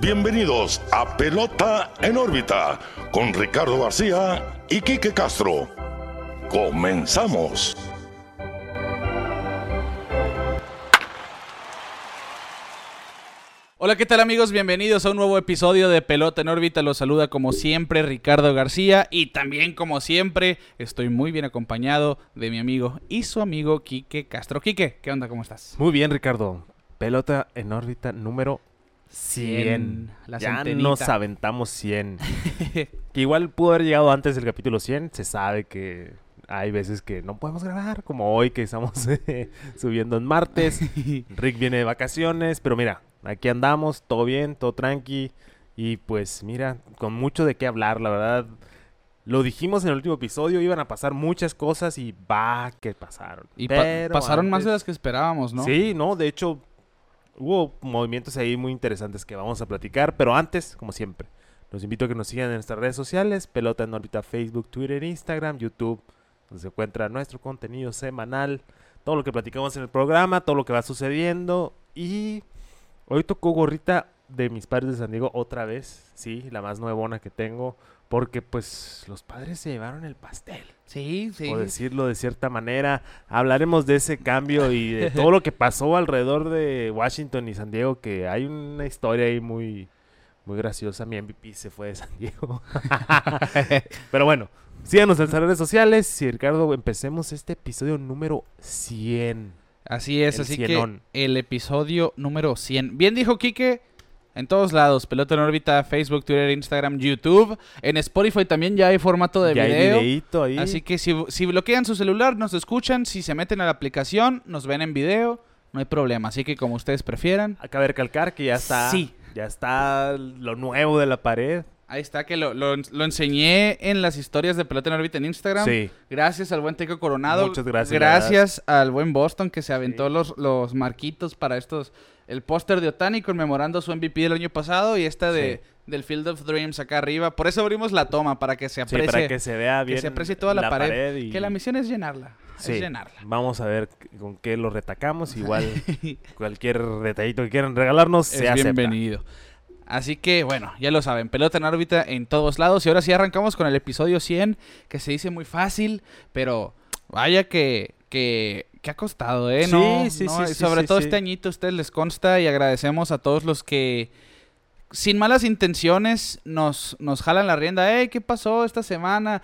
Bienvenidos a Pelota en órbita con Ricardo García y Quique Castro. Comenzamos. Hola, ¿qué tal amigos? Bienvenidos a un nuevo episodio de Pelota en órbita. Los saluda como siempre Ricardo García y también como siempre estoy muy bien acompañado de mi amigo y su amigo Quique Castro. Quique, ¿qué onda? ¿Cómo estás? Muy bien, Ricardo. Pelota en órbita número 100. La ya centenita. nos aventamos 100. que igual pudo haber llegado antes del capítulo 100. Se sabe que hay veces que no podemos grabar, como hoy que estamos eh, subiendo en martes. Rick viene de vacaciones, pero mira, aquí andamos, todo bien, todo tranqui. Y pues mira, con mucho de qué hablar, la verdad. Lo dijimos en el último episodio, iban a pasar muchas cosas y va que pasaron. Y pa- Pero pasaron más de las que esperábamos, ¿no? Sí, no, de hecho, hubo movimientos ahí muy interesantes que vamos a platicar, pero antes, como siempre, los invito a que nos sigan en nuestras redes sociales, Pelota en órbita, Facebook, Twitter, Instagram, YouTube, donde se encuentra nuestro contenido semanal, todo lo que platicamos en el programa, todo lo que va sucediendo y hoy tocó gorrita de mis padres de San Diego otra vez, sí, la más nuevona que tengo, porque pues los padres se llevaron el pastel Sí, sí. por decirlo de cierta manera. Hablaremos de ese cambio y de todo lo que pasó alrededor de Washington y San Diego, que hay una historia ahí muy, muy graciosa. Mi MVP se fue de San Diego. Pero bueno, síganos en nuestras redes sociales. Y Ricardo, empecemos este episodio número 100. Así es, El así cienón. que el episodio número 100. Bien dijo Quique, en todos lados, Pelota en órbita, Facebook, Twitter, Instagram, YouTube. En Spotify también ya hay formato de ya video. hay ahí. Así que si, si bloquean su celular, nos escuchan. Si se meten a la aplicación, nos ven en video. No hay problema. Así que como ustedes prefieran. Acaba de recalcar que ya está, Sí. ya está lo nuevo de la pared. Ahí está, que lo, lo- lo enseñé en las historias de Pelota en órbita en Instagram. Sí. Gracias al buen Teco Coronado. Muchas gracias, Gracias al buen Boston que se aventó Sí. los, los marquitos para estos. El póster de Otani conmemorando su MVP del año pasado y esta de, del Field of Dreams acá arriba. Por eso abrimos la toma, para que se Sí, aprecie, para que se vea que bien. se aprecie toda la, pared. y- Que la misión es llenarla. Sí, Es llenarla. vamos a ver con qué lo retacamos. Igual cualquier detallito que quieran regalarnos se es acepta. bienvenido. Así que, bueno, ya lo saben, pelota en órbita en todos lados. Y ahora sí arrancamos con el episodio 100, que se dice muy fácil, pero vaya que, que, que ha costado, ¿eh? Sí, No, sí, no, sí, sobre todo este añito a ustedes les consta y agradecemos a todos los que, sin malas intenciones, nos, nos jalan la rienda. ¡Ey, qué pasó esta semana!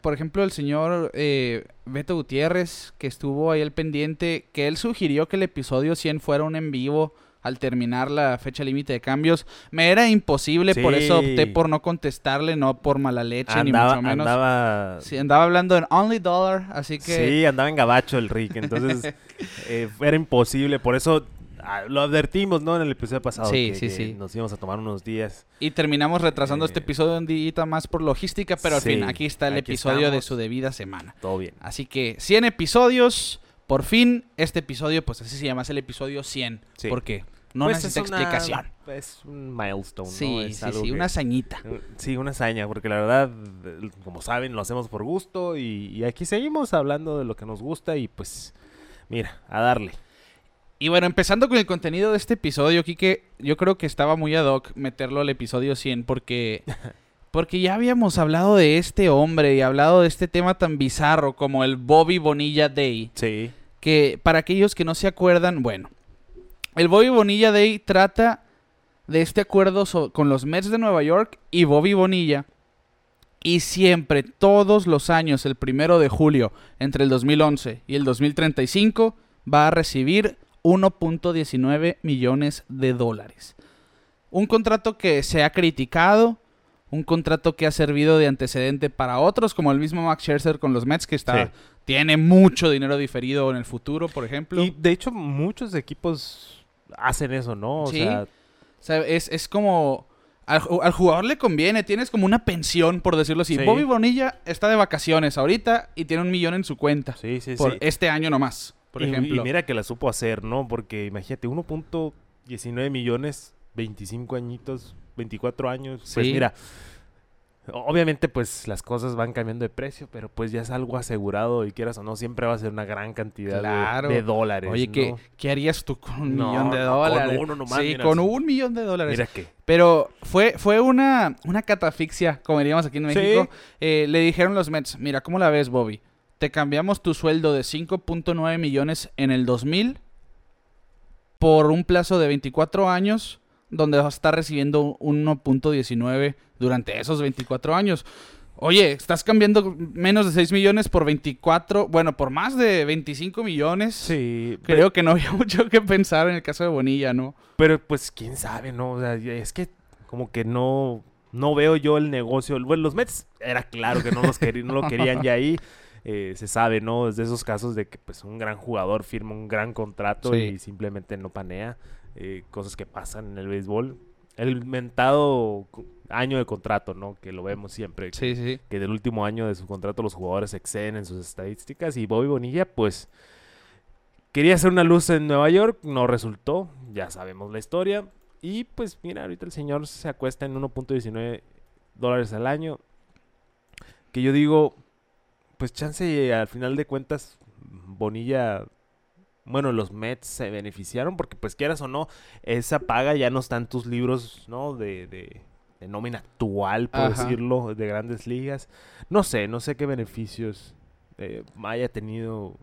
Por ejemplo, el señor eh, Beto Gutiérrez, que estuvo ahí al pendiente, que él sugirió que el episodio 100 fuera un en vivo al terminar la fecha límite de cambios. Me era imposible, por eso opté por no contestarle, no por mala leche, ni mucho menos. andaba, Sí, andaba hablando en Only Dollar, así que... sí, andaba en gabacho el Rick. Entonces eh, era imposible. Por eso ah, lo advertimos, ¿no? En el episodio pasado. Sí, que- sí, que sí. Nos íbamos a tomar unos días. Y terminamos retrasando Eh, este episodio un día más por logística, pero al sí, fin, aquí está el aquí episodio de su debida semana. Todo bien. Así que 100 episodios, por fin este episodio, pues así se llama, es el episodio 100. Sí. ¿Por qué? No Pues necesita es una- explicación. Es un milestone, ¿no? Sí, Es sí, sí, que- una hazañita. Sí, una hazaña, porque la verdad, eh, como saben, lo hacemos por gusto y, y aquí seguimos hablando de lo que nos gusta y pues, mira, a darle. Y bueno, empezando con el contenido de este episodio, Kike, yo creo que estaba muy ad hoc meterlo al episodio 100 porque... Porque ya habíamos hablado de este hombre y hablado de este tema tan bizarro como el Bobby Bonilla Day. Sí. que para aquellos que no se acuerdan, bueno, el Bobby Bonilla Day trata de este acuerdo so- con los Mets de Nueva York y Bobby Bonilla. Y siempre, todos los años, el primero de julio, entre el 2011 y el 2035, va a recibir 1.19 millones de dólares. Un contrato que se ha criticado, un contrato que ha servido de antecedente para otros, como el mismo Max Scherzer con los Mets, que está, Sí. tiene mucho dinero diferido en el futuro, por ejemplo. Y de hecho, muchos equipos hacen eso, ¿no? O Sí. sea, O sea, es, es como... Al, ju- al jugador le conviene, tienes como una pensión, por decirlo así. Sí. Bobby Bonilla está de vacaciones ahorita y tiene un millón en su cuenta. sí, sí, por sí. este año nomás, por y, ejemplo. y mira que la supo hacer, ¿no? Porque imagínate, 1.19 millones, 25 añitos, 24 años. Pues mira, Obviamente, pues las cosas van cambiando de precio, pero pues ya es algo asegurado y quieras o no, siempre va a ser una gran cantidad de- Claro. de, dólares. Oye, ¿qué, ¿no? ¿qué harías tú con un No, millón de no, con dólares? uno nomás, sí, mira, con un millón de dólares. Mira que. Pero fue, fue una, una catafixia, como diríamos aquí en Sí. México. Eh, le dijeron los Mets, mira, ¿cómo la ves, Bobby? Te cambiamos tu sueldo de 5.9 millones en el 2000 por un plazo de 24 años, donde vas a estar recibiendo 1.19 durante esos 24 años. Oye, estás cambiando menos de 6 millones por 24, bueno, por más de 25 millones. Sí, Creo que no había mucho que pensar en el caso de Bonilla, ¿no? Pero pues quién sabe, ¿no? O sea, es que como que no, no veo yo el negocio. Bueno, los Mets era claro que no, los querí- no lo querían ya ahí. Eh, se sabe, ¿no? Es de esos casos de que pues un gran jugador firma un gran contrato Sí. y simplemente no panea. Eh, cosas que pasan en el béisbol. El mentado año de contrato, ¿no? Que lo vemos siempre. sí, sí. que del último año de su contrato los jugadores exceden en sus estadísticas y Bobby Bonilla pues quería hacer una luz en Nueva York, no resultó, ya sabemos la historia y pues mira, ahorita el señor se acuesta en 1.19 dólares al año que yo digo pues chance al final de cuentas Bonilla bueno, los Mets se beneficiaron porque pues quieras o no, esa paga ya no está en tus libros, ¿no? De, de, de nómina actual, por Ajá. decirlo, de grandes ligas. No sé, no sé qué beneficios eh, haya tenido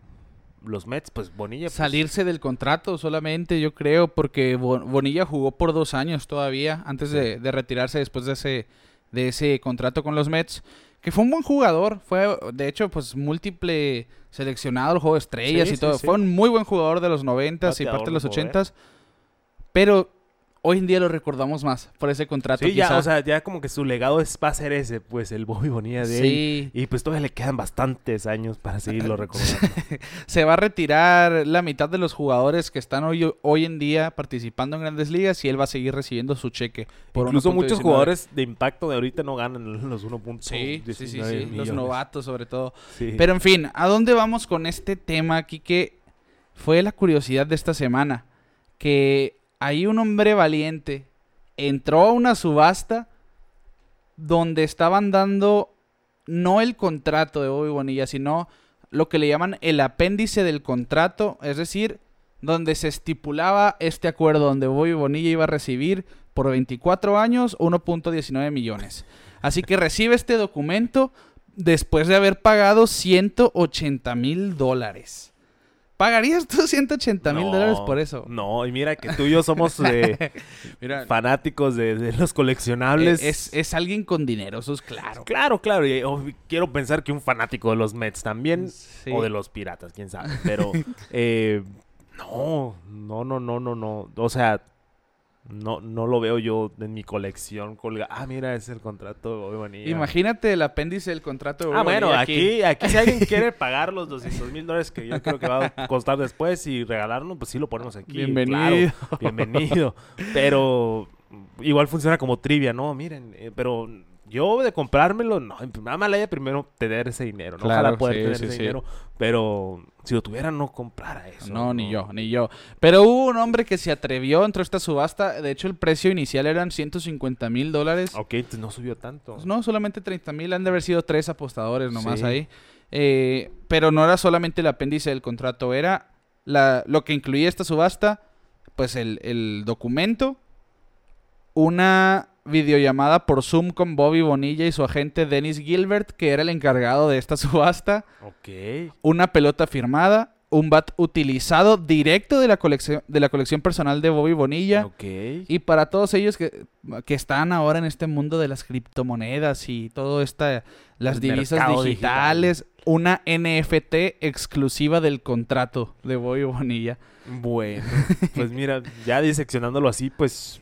los Mets, pues Bonilla. pues, Salirse del contrato solamente, yo creo, porque Bo- Bonilla jugó por dos años todavía, antes de, de retirarse después de ese, de ese contrato con los Mets. Que fue un buen jugador, fue de hecho pues múltiple seleccionado al juego de estrellas Sí, y sí, todo. sí. Fue un muy buen jugador de los 90 y parte de los poder. 80 Pero hoy en día lo recordamos más por ese contrato. Sí, ya, o sea, ya como que su legado es, va a ser ese, pues el Bobby Bonilla de él. sí. Y pues todavía le quedan bastantes años para seguirlo recordando. se va a retirar la mitad de los jugadores que están hoy, hoy en día participando en grandes ligas y él va a seguir recibiendo su cheque. Por Incluso muchos 1.19. jugadores de impacto de ahorita no ganan los 1.19 Sí, sí, sí, sí, millones. los novatos sobre todo. Sí. Pero en fin, ¿a dónde vamos con este tema aquí que fue la curiosidad de esta semana? Que hay un hombre valiente entró a una subasta donde estaban dando no el contrato de Bobby Bonilla, sino lo que le llaman el apéndice del contrato, es decir, donde se estipulaba este acuerdo donde Bobby Bonilla iba a recibir por 24 años 1.19 millones. Así que recibe este documento después de haber pagado 180 mil dólares. ¿Pagarías tú 180 mil No, dólares por eso? No, y mira que tú y yo somos eh, Mira, fanáticos de, de los coleccionables. eh, es, es alguien con dinero, eso es claro. Claro, claro. Y oh, quiero pensar que un fanático de los Mets también. Sí. O de los piratas, quién sabe. Pero eh, no, no, no, no, no, no. O sea, no, no lo veo yo en mi colección colga. Ah, mira, es el contrato de Bobby Bonilla. Imagínate el apéndice del contrato de Ah, Bobby bueno, Bonilla aquí, aquí si alguien quiere pagar los 200 mil dólares que yo creo que va a costar después y regalarnos, pues sí lo ponemos aquí. Bienvenido. claro, bienvenido. Pero igual funciona como trivia, ¿no? Miren, eh, pero yo de comprármelo, no, nada más le primero tener ese dinero, ¿no? Claro, Ojalá poder sí, tener sí, ese sí. dinero, pero si lo tuviera no comprara eso. No, ni yo, ni yo. Pero hubo un hombre que se atrevió, entró a esta subasta. De hecho, el precio inicial eran 150 mil dólares. Ok, entonces no subió tanto. Pues no, solamente 30 mil. Han de haber sido tres apostadores nomás Sí. ahí. Eh, pero no era solamente el apéndice del contrato, era la, lo que incluía esta subasta, pues el, el documento, una videollamada por Zoom con Bobby Bonilla y su agente Dennis Gilbert, que era el encargado de esta subasta, Ok. una pelota firmada, un bat utilizado directo de la colección, de la colección personal de Bobby Bonilla. Ok. Y para todos ellos que, que están ahora en este mundo de las criptomonedas y todo esta, las El divisas digitales, una NFT exclusiva del contrato de Bobby Bonilla. Bueno, pues mira, ya diseccionándolo así, pues.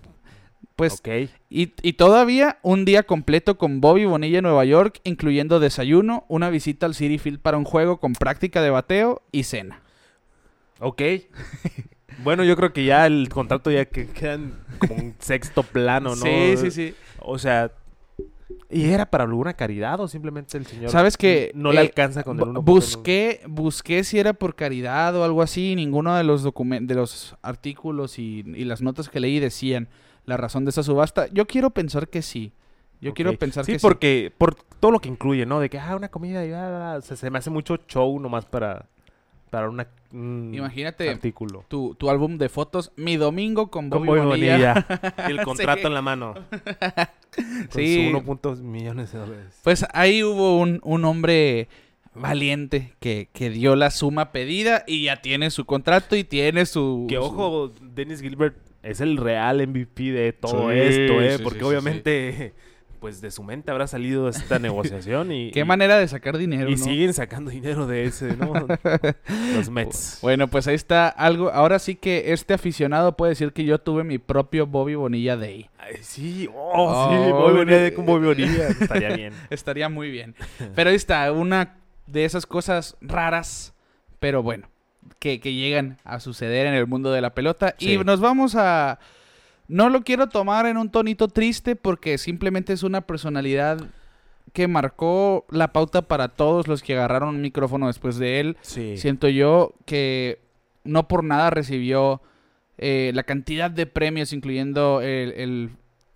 Pues, y, y todavía un día completo con Bobby Bonilla en Nueva York, incluyendo desayuno, una visita al City Field para un juego con práctica de bateo y cena. Ok. bueno, yo creo que ya el contrato ya que quedan como un sexto plano, ¿no? Sí, sí, sí. O sea, ¿y era para alguna caridad o simplemente el señor ¿Sabes que, no le eh, alcanza con el 1.9? Busqué, busqué si era por caridad o algo así. Ninguno de los de los artículos y, y las notas que leí decían la razón de esa subasta. Yo quiero pensar que sí. Yo quiero pensar sí, que porque por todo lo que incluye, ¿no? De que, ah, una comida y ah, o sea, se me hace mucho show nomás para, para una, un Imagínate artículo. tu, tu álbum de fotos, Mi Domingo con Bobby, Bonilla. Bonilla. y el contrato Sí. en la mano. Con Sí. sus 1.2 millones de dólares. Pues ahí hubo un, un hombre valiente que, que dio la suma pedida y ya tiene su contrato y tiene su... Que su- ojo, Dennis Gilbert es el real MVP de todo Sí, esto, ¿eh? sí, Porque sí, sí, obviamente, pues de su mente habrá salido esta negociación y... Qué y- manera de sacar dinero, Y ¿no? siguen sacando dinero de ese, ¿no? Los Mets. Bueno, pues ahí está algo. Ahora sí que este aficionado puede decir que yo tuve mi propio Bobby Bonilla Day. Ay, sí, oh, Oh, sí, Bobby Bonilla eh, con Bobby Bonilla. Estaría bien. Estaría muy bien. Pero ahí está, una de esas cosas raras, pero bueno, que, que llegan a suceder en el mundo de la pelota. Sí. Y nos vamos a... No lo quiero tomar en un tonito triste porque simplemente es una personalidad que marcó la pauta para todos los que agarraron un micrófono después de él. Sí. Siento yo que no por nada recibió eh, la cantidad de premios, incluyendo el, el-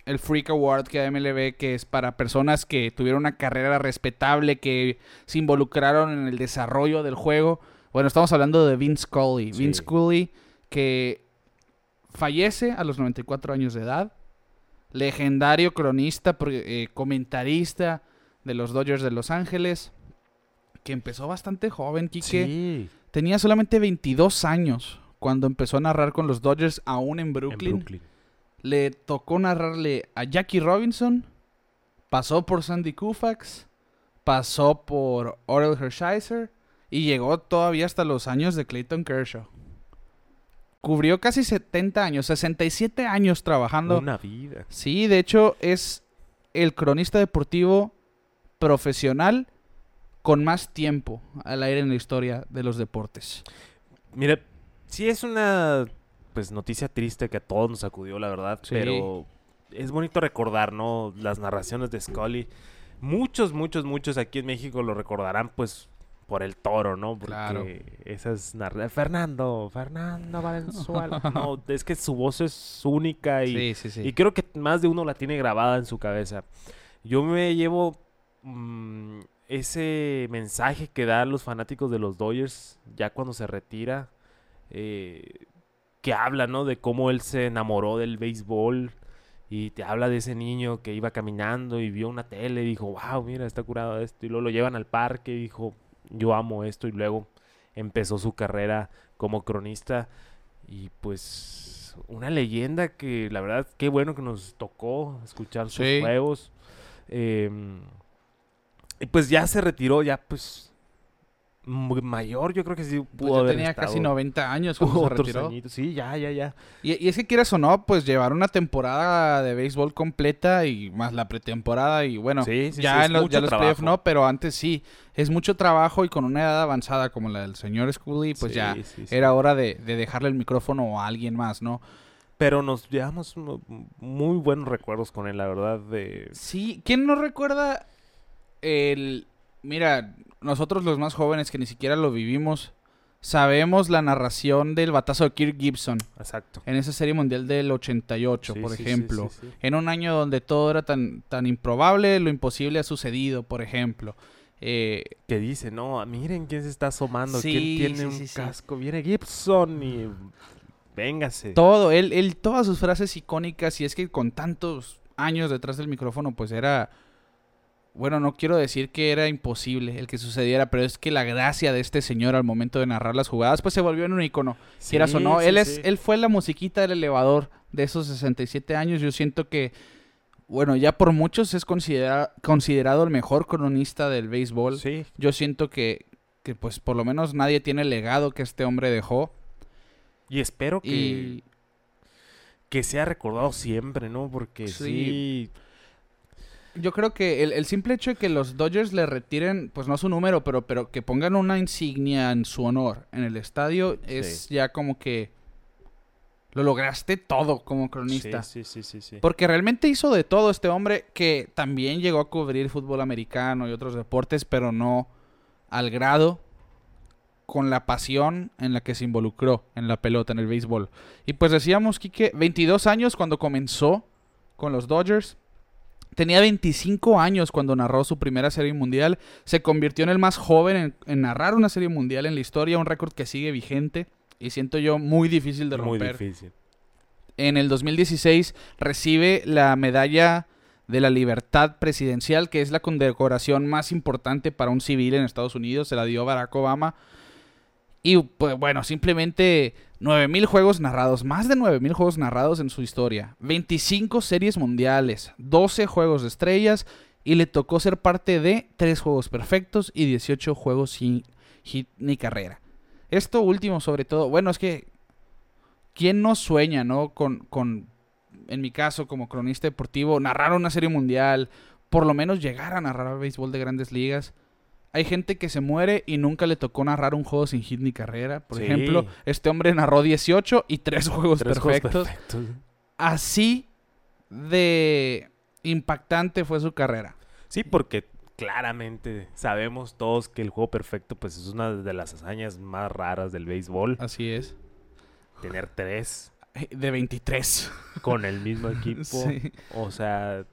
el Freak Award que da MLB, que es para personas que tuvieron una carrera respetable, que se involucraron en el desarrollo del juego. Bueno, estamos hablando de Vince Scully. Sí. Vince Scully, que fallece a los 94 años de edad. Legendario cronista, eh, comentarista de los Dodgers de Los Ángeles. Que empezó bastante joven, Quique. Sí. Tenía solamente 22 años cuando empezó a narrar con los Dodgers aún en En Brooklyn. Le tocó narrarle a Jackie Robinson, pasó por Sandy Koufax, pasó por Orel Hershiser y llegó todavía hasta los años de Clayton Kershaw. Cubrió casi 70 años, 67 años trabajando. Una vida. Sí, de hecho es el cronista deportivo profesional con más tiempo al aire en la historia de los deportes. Mira, sí es una pues noticia triste que a todos nos acudió, la verdad, Sí. pero es bonito recordar, ¿no? Las narraciones de Scully. Muchos, muchos, muchos aquí en México lo recordarán, pues, por el toro, ¿no? Porque Claro. esas narra- Fernando, Fernando Valenzuela. no, es que su voz es única y, sí, sí. y creo que más de uno la tiene grabada en su cabeza. Yo me llevo mm, ese mensaje que dan los fanáticos de los Dodgers ya cuando se retira, eh, que habla, ¿no? De cómo él se enamoró del béisbol y te habla de ese niño que iba caminando y vio una tele y dijo, wow, mira, está curado de esto. Y luego lo llevan al parque y dijo, yo amo esto. Y luego empezó su carrera como cronista y pues una leyenda que la verdad, qué bueno que nos tocó escuchar sus Sí. juegos. Em, y pues ya se retiró, ya pues mayor, yo creo que sí pudo Pues haber tenía casi estado 90 años cuando se retiró. añitos. Sí, ya, ya, ya. Y, y es que quieras o no, pues llevar una temporada de béisbol completa y más la pretemporada y bueno, Sí, sí, ya sí, en los, ya los playoffs no, pero antes sí. Es mucho trabajo y con una edad avanzada como la del señor Scully, pues ya era hora de, de dejarle el micrófono a alguien más, ¿no? Pero nos llevamos mu- muy buenos recuerdos con él, la verdad. De... Sí, ¿quién no recuerda el... Mira, nosotros los más jóvenes que ni siquiera lo vivimos, sabemos la narración del batazo de Kirk Gibson Exacto. en esa serie mundial del 88, Sí, por sí, ejemplo. sí. En un año donde todo era tan, tan improbable, lo imposible ha sucedido, por ejemplo. Eh, Que dice, no, miren quién se está asomando, quién tiene un casco. Viene Gibson y véngase. todo, él, él, todas sus frases icónicas, y es que con tantos años detrás del micrófono, pues era... Bueno, no quiero decir que era imposible el que sucediera, pero es que la gracia de este señor al momento de narrar las jugadas, pues se volvió en un icono. quieras o Sí, no. sí, él, es, sí. él fue la musiquita del elevador de esos 67 años. Yo siento que, bueno, ya por muchos es considera- considerado el mejor cronista del béisbol. Sí, Yo siento que, que, pues, por lo menos nadie tiene el legado que este hombre dejó. y espero que, Y que sea recordado siempre, ¿no? Porque Sí. Yo creo que el, el simple hecho de que los Dodgers le retiren, pues no su número, pero, pero que pongan una insignia en su honor en el estadio, es ya como que lo lograste todo como cronista. sí, sí, sí, sí. Porque realmente hizo de todo este hombre que también llegó a cubrir fútbol americano y otros deportes, pero no al grado con la pasión en la que se involucró en la pelota, en el béisbol. Y pues decíamos, Quique, 22 años cuando comenzó con los Dodgers. Tenía 25 años cuando narró su primera serie mundial. Se convirtió en el más joven en, en narrar una serie mundial en la historia, un récord que sigue vigente y siento yo muy difícil de Muy romper. difícil. En el 2016 recibe la medalla de la libertad presidencial, que es la condecoración más importante para un civil en Estados Unidos. Se la dio Barack Obama. Y pues bueno, simplemente 9.000 juegos narrados, más de 9.000 juegos narrados en su historia, 25 series mundiales, 12 juegos de estrellas y le tocó ser parte de 3 juegos perfectos y 18 juegos sin hit ni carrera. Esto último sobre todo, bueno, es que ¿quién no sueña, no? Con, con, en mi caso, como cronista deportivo, narrar una serie mundial, por lo menos llegar a narrar béisbol de grandes ligas. Hay gente que se muere y nunca le tocó narrar un juego sin hit ni carrera. Por Sí. ejemplo, este hombre narró 18 y 3 juegos Tres juegos perfectos. perfectos. Así de impactante fue su carrera. Sí, porque claramente sabemos todos que el juego perfecto pues es una de las hazañas más raras del béisbol. Así es. Tener tres De 23. con el mismo equipo. Sí. O sea,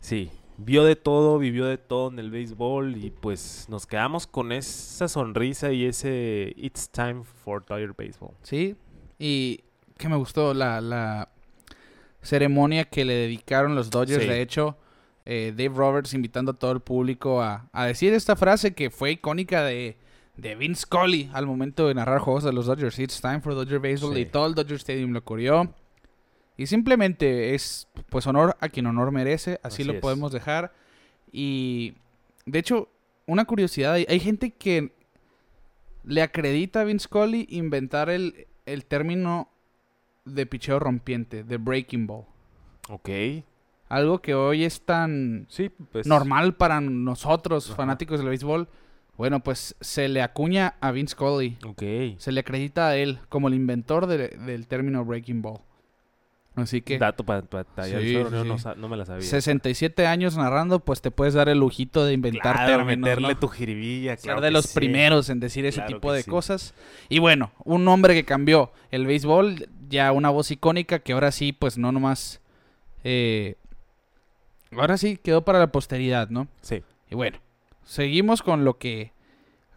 sí, vio de todo, vivió de todo en el béisbol y pues nos quedamos con esa sonrisa y ese It's time for Dodger Baseball. Sí, y que me gustó la, la ceremonia que le dedicaron los Dodgers. Sí. De hecho, eh, Dave Roberts invitando a todo el público a, a decir esta frase que fue icónica de, de Vince Scully al momento de narrar juegos de los Dodgers. It's time for Dodger Baseball. Sí. Y todo el Dodger Stadium lo corrió. Y simplemente es pues honor a quien honor merece. Así, Así lo es. podemos dejar. Y de hecho, una curiosidad, hay, hay gente que le acredita a Vince Scully inventar el, el término de picheo rompiente, de breaking ball. Ok. Algo que hoy es tan Sí, pues. normal para nosotros, Ajá. fanáticos del béisbol. Bueno, pues se le acuña a Vince Scully. Ok. Se le acredita a él como el inventor de- del término breaking ball. Así que Dato para Sí, yo no, sa- no me la sabía. 67 años narrando, pues te puedes dar el lujito de inventar Claro, meterle ¿no? tu jiribilla, ser claro de que los sí. primeros en decir ese Claro tipo de sí. cosas. Y bueno, un hombre que cambió el béisbol, ya una voz icónica que ahora sí, pues no nomás... eh, ahora sí quedó para la posteridad, ¿no? Sí. Y bueno, seguimos con lo que...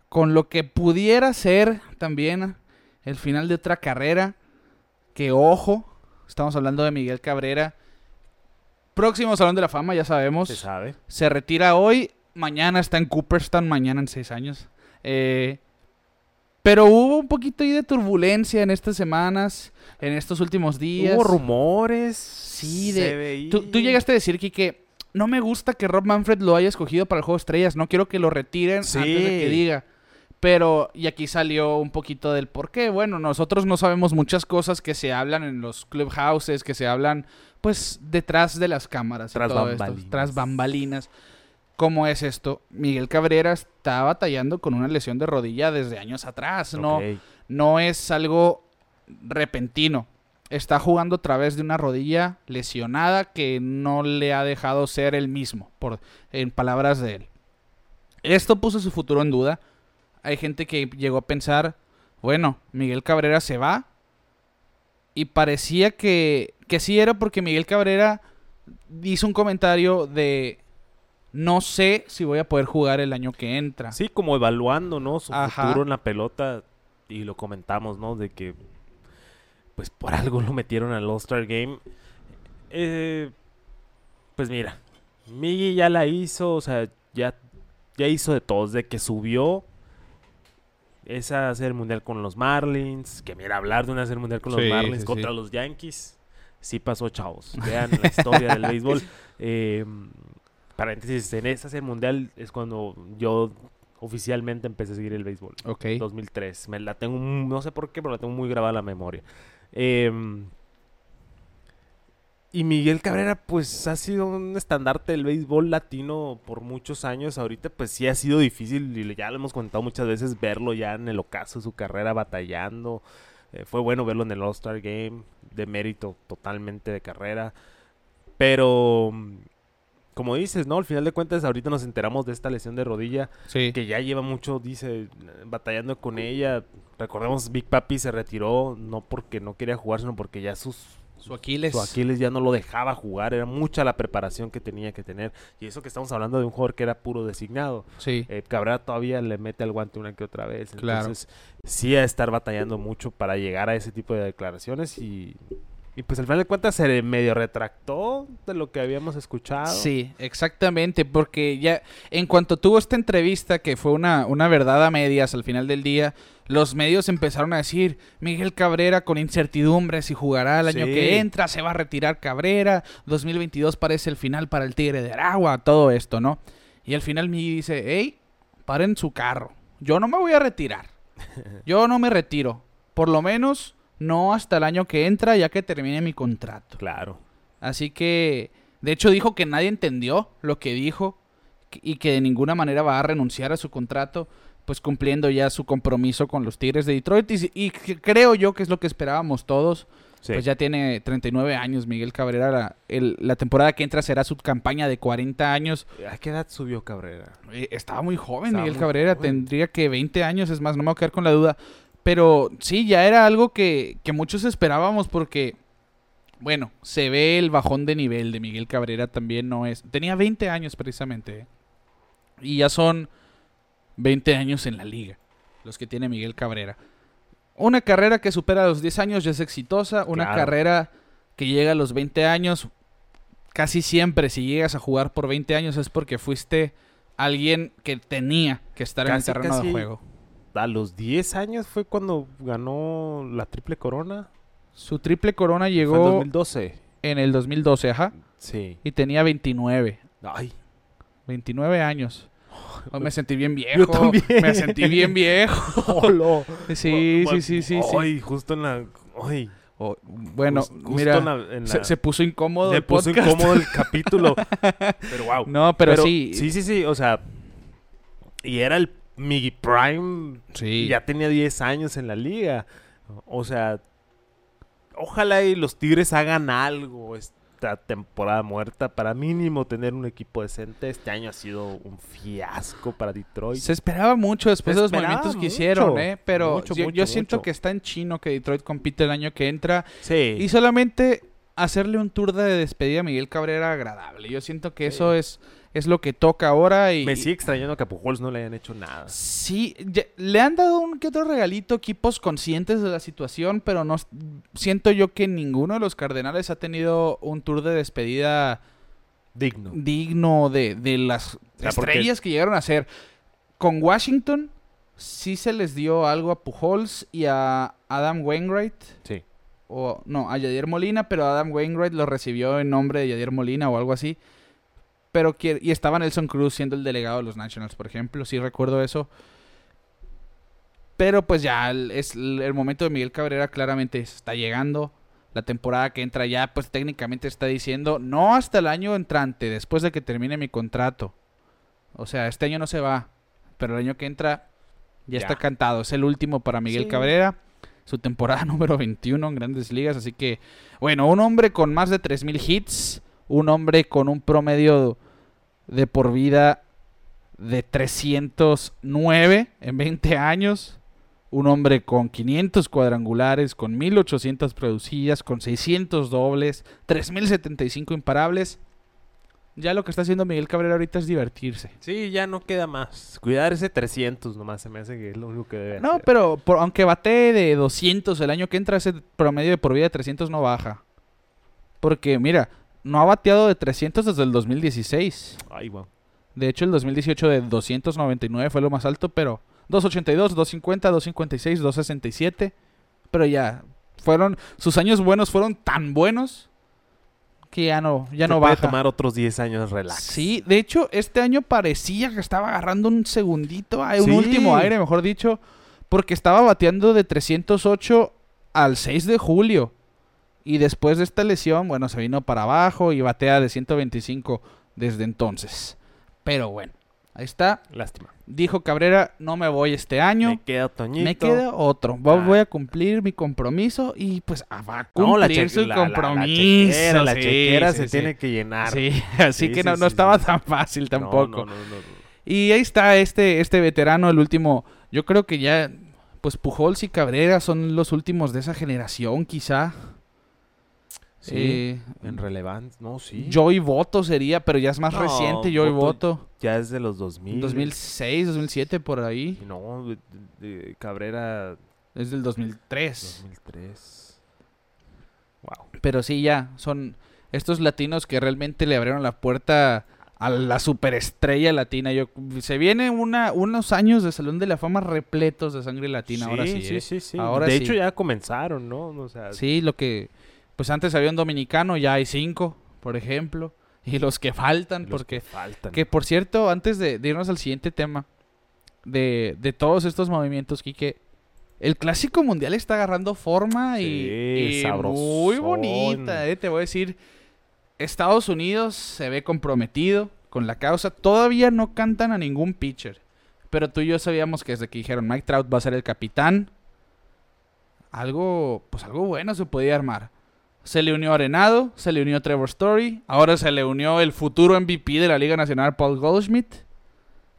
Con lo que pudiera ser también el final de otra carrera. Que ojo, estamos hablando de Miguel Cabrera. Próximo Salón de la Fama, ya sabemos. Se sabe. Se retira hoy, mañana está en Cooperstown, mañana en seis años. Eh, pero hubo un poquito ahí de turbulencia en estas semanas, en estos últimos días. Hubo rumores. Sí, de-. Tú, tú llegaste a decir, que no me gusta que Rob Manfred lo haya escogido para el juego de estrellas, no quiero que lo retiren Sí. antes de que diga. Pero, y aquí salió un poquito del por qué. Bueno, nosotros no sabemos muchas cosas que se hablan en los clubhouses, que se hablan, pues, detrás de las cámaras. y Tras esto, bambalinas. tras bambalinas. ¿Cómo es esto? Miguel Cabrera está batallando con una lesión de rodilla desde años atrás. No, no es algo repentino. Está jugando a través de una rodilla lesionada que no le ha dejado ser el mismo, por, en palabras de él. Esto puso su futuro en duda. Hay gente que llegó a pensar, bueno, Miguel Cabrera se va. Y parecía que, que sí era porque Miguel Cabrera hizo un comentario de no sé si voy a poder jugar el año que entra. Sí, como evaluando, ¿no? Su Ajá. futuro en la pelota. Y lo comentamos, ¿no? De que, pues por algo lo metieron al All-Star Game. Eh, pues mira, Miggy ya la hizo, o sea, ya, ya hizo de todos. De que subió esa serie mundial con los Marlins. Que mira, hablar de una serie mundial con Sí, los Marlins sí, contra sí. los Yankees. Sí pasó, chavos. Vean la historia del béisbol. Eh, paréntesis, en esa serie mundial es cuando yo oficialmente empecé a seguir el béisbol. Ok. 2003. Me la tengo, no sé por qué, pero la tengo muy grabada en la memoria. Em, y Miguel Cabrera, pues ha sido un estandarte del béisbol latino por muchos años. Ahorita, pues sí ha sido difícil, y ya lo hemos contado muchas veces, verlo ya en el ocaso de su carrera batallando. Eh, fue bueno verlo en el All-Star Game, de mérito totalmente de carrera. Pero, como dices, ¿no? Al final de cuentas, ahorita nos enteramos de esta lesión de rodilla Sí. que ya lleva mucho, dice, batallando con ella. Recordemos, Big Papi se retiró no porque no quería jugar, sino porque ya sus, Su Aquiles. Su Aquiles ya no lo dejaba jugar, era mucha la preparación que tenía que tener. Y eso que estamos hablando de un jugador que era puro designado. Sí. Eh, Cabrera todavía le mete al guante una que otra vez. Claro. Entonces, sí a estar batallando mucho para llegar a ese tipo de declaraciones y, y pues al final de cuentas se medio retractó de lo que habíamos escuchado. Sí, exactamente, porque ya en cuanto tuvo esta entrevista, que fue una, una verdad a medias al final del día, los medios empezaron a decir, Miguel Cabrera con incertidumbre si jugará el año Sí. que entra, se va a retirar Cabrera, 2022 parece el final para el Tigre de Aragua, todo esto, ¿no? Y al final Miguel dice, hey, paren su carro, yo no me voy a retirar, yo no me retiro, por lo menos no hasta el año que entra, ya que termine mi contrato. Claro. Así que, de hecho, dijo que nadie entendió lo que dijo y que de ninguna manera va a renunciar a su contrato, pues cumpliendo ya su compromiso con los Tigres de Detroit. Y, y creo yo que es lo que esperábamos todos. Sí. Pues ya tiene 39 años Miguel Cabrera. La, el- la temporada que entra será su campaña de 40 años. ¿A qué edad subió Cabrera? Eh, Estaba muy joven Estaba Miguel muy Cabrera, joven. tendría que 20 años, es más, no me voy a quedar con la duda. Pero sí, ya era algo que, que muchos esperábamos porque, bueno, se ve el bajón de nivel de Miguel Cabrera también, no es... Tenía 20 años precisamente. ¿eh? Y ya son 20 años en la liga, los que tiene Miguel Cabrera. Una carrera que supera los 10 años ya es exitosa, una Claro. carrera que llega a los 20 años, casi siempre si llegas a jugar por 20 años es porque fuiste alguien que tenía que estar en el terreno casi. de juego. A los 10 años fue cuando ganó la triple corona. Su triple corona en llegó 2012. en el 2012, ajá, Sí. y tenía 29. Ay, 29 años. Oh, me sentí bien viejo. también. Me sentí bien viejo. Sí, sí, sí, sí, sí. Ay, justo en la. Ay, Oh, bueno, justo mira, en la- en se, la- se puso incómodo le el puso podcast. incómodo el capítulo. pero wow. No, pero, sí. Sí, sí, sí. O sea. Y era el Miggy Prime. Sí. Ya tenía 10 años en la liga. O sea. Ojalá y los Tigres hagan algo esta temporada muerta para mínimo tener un equipo decente. Este año ha sido un fiasco para Detroit. Se esperaba mucho después Se de los movimientos que hicieron, ¿eh? Pero mucho, yo, mucho, yo siento que está en chino que Detroit compite el año que entra. Sí. Y solamente hacerle un tour de despedida a Miguel Cabrera agradable. Yo siento que Sí. eso es, es lo que toca ahora. Y, Me sigue extrañando que a Pujols no le hayan hecho nada. Sí, ya- le han dado un que otro regalito, equipos conscientes de la situación, pero no siento yo que ninguno de los Cardenales ha tenido un tour de despedida Digno. digno de, de las porque- estrellas que llegaron a ser. Con Washington sí se les dio algo a Pujols y a Adam Wainwright. Sí. O, no, a Yadier Molina, pero Adam Wainwright lo recibió en nombre de Yadier Molina o algo así. Pero que, y estaba Nelson Cruz siendo el delegado de los Nationals, por ejemplo, sí recuerdo eso. Pero pues ya el, es el, el momento de Miguel Cabrera claramente está llegando. La temporada que entra ya pues técnicamente está diciendo no hasta el año entrante, después de que termine mi contrato. O sea, este año no se va, pero el año que entra ya, Ya. está cantado. Es el último para Miguel Sí. Cabrera su temporada número 21 en grandes ligas. Así que, bueno, un hombre con más de 3.000 hits, un hombre con un promedio de por vida de 309 en 20 años, un hombre con 500 cuadrangulares, con 1.800 producidas, con 600 dobles, 3.075 imparables. Ya lo que está haciendo Miguel Cabrera ahorita es divertirse. Sí, ya no queda más. Cuidar ese 300 nomás se me hace que es lo único que debe No, hacer. pero por- aunque bate de 200 el año que entra, ese promedio de por vida de 300 no baja. Porque, mira, no ha bateado de 300 desde el 2016. Ay, wow. De hecho, el 2018 de 299 fue lo más alto, pero 282, 250, 256, 267. Pero ya, fueron, sus años buenos fueron tan buenos que ya no, ya no puede baja. tomar otros 10 años relax. Sí, de hecho, este año parecía que estaba agarrando un segundito, un Sí. último aire, mejor dicho, porque estaba bateando de 308 al 6 de julio. Y después de esta lesión, bueno, se vino para abajo y batea de 125 desde entonces. Pero bueno, ahí está. Lástima. Dijo Cabrera, no me voy este año. Me queda Toñito. Me queda otro. Ah. Voy a cumplir mi compromiso y pues ah, va a cumplir No, la, che- su la- la- la compromiso. chequera, la Sí, chequera sí, se sí. tiene que llenar. Sí, así Sí, que sí, no, no estaba sí. tan fácil tampoco. no. Y ahí está este, este veterano, el último. Yo creo que ya, pues Pujols y Cabrera son los últimos de esa generación, quizá. Sí. Eh, En relevancia, no, sí. Joey Voto sería, pero ya es más No, reciente Joey Voto- Voto. Ya es de los 2000. 2006, 2007, por ahí. No, de- de Cabrera Es del 2003. 2003. Wow. Pero sí, ya, son estos latinos que realmente le abrieron la puerta a la superestrella latina. Yo, se viene una, unos años de Salón de la Fama repletos de sangre latina, ahora sí. sí, ¿eh? sí, sí. Ahora de sí. hecho, ya comenzaron, ¿no? O sea, Sí, lo que, pues antes había un dominicano, ya hay cinco, por ejemplo. Y los que faltan, los porque que faltan. Que por cierto, antes de, de irnos al siguiente tema, de, de todos estos movimientos, Quique, el clásico mundial está agarrando forma y, Sí, y muy bonita, eh, te voy a decir. Estados Unidos se ve comprometido con la causa. Todavía no cantan a ningún pitcher. Pero tú y yo sabíamos que desde que dijeron Mike Trout va a ser el capitán, algo, pues algo bueno se podía armar. Se le unió Arenado, se le unió Trevor Story, ahora se le unió el futuro MVP de la Liga Nacional, Paul Goldschmidt.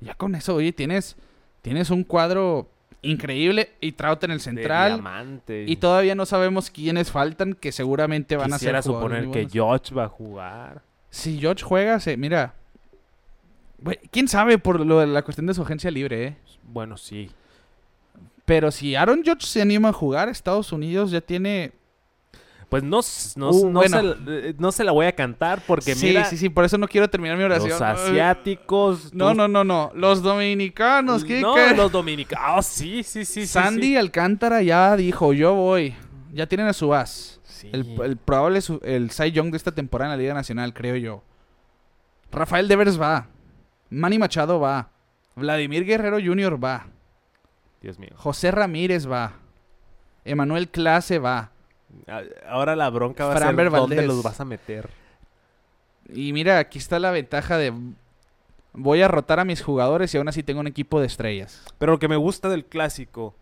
Ya con eso, oye, tienes, tienes un cuadro increíble y Trout en el central. Y todavía no sabemos quiénes faltan que seguramente van Quisiera a ser jugadores suponer que. George va a jugar. Si George juega, se, mira. ¿Quién sabe por lo de la cuestión de su agencia libre, eh? Bueno, sí. Pero si Aaron George se anima a jugar, Estados Unidos ya tiene. Pues no, no, Uh, no, bueno. se, la- eh, no se la voy a cantar porque sí, mira, sí, sí, por eso no quiero terminar mi oración. los asiáticos... No, no, no, no. Los dominicanos, ¿qué? No, qué? los dominicanos. Ah, sí, sí, sí. sí, Sandy sí. Alcántara ya dijo, yo voy. Ya tienen a su as. Sí. El, el probable su- el Cy Young de esta temporada en la Liga Nacional, creo yo. Rafael Devers va. Manny Machado va. Vladimir Guerrero Jr. va. Dios mío. José Ramírez va. Emanuel Clase va. Ahora la bronca va a ser dónde Valdez. los vas a meter. Y mira, aquí está la ventaja de... Voy a rotar a mis jugadores y aún así tengo un equipo de estrellas. Pero lo que me gusta del clásico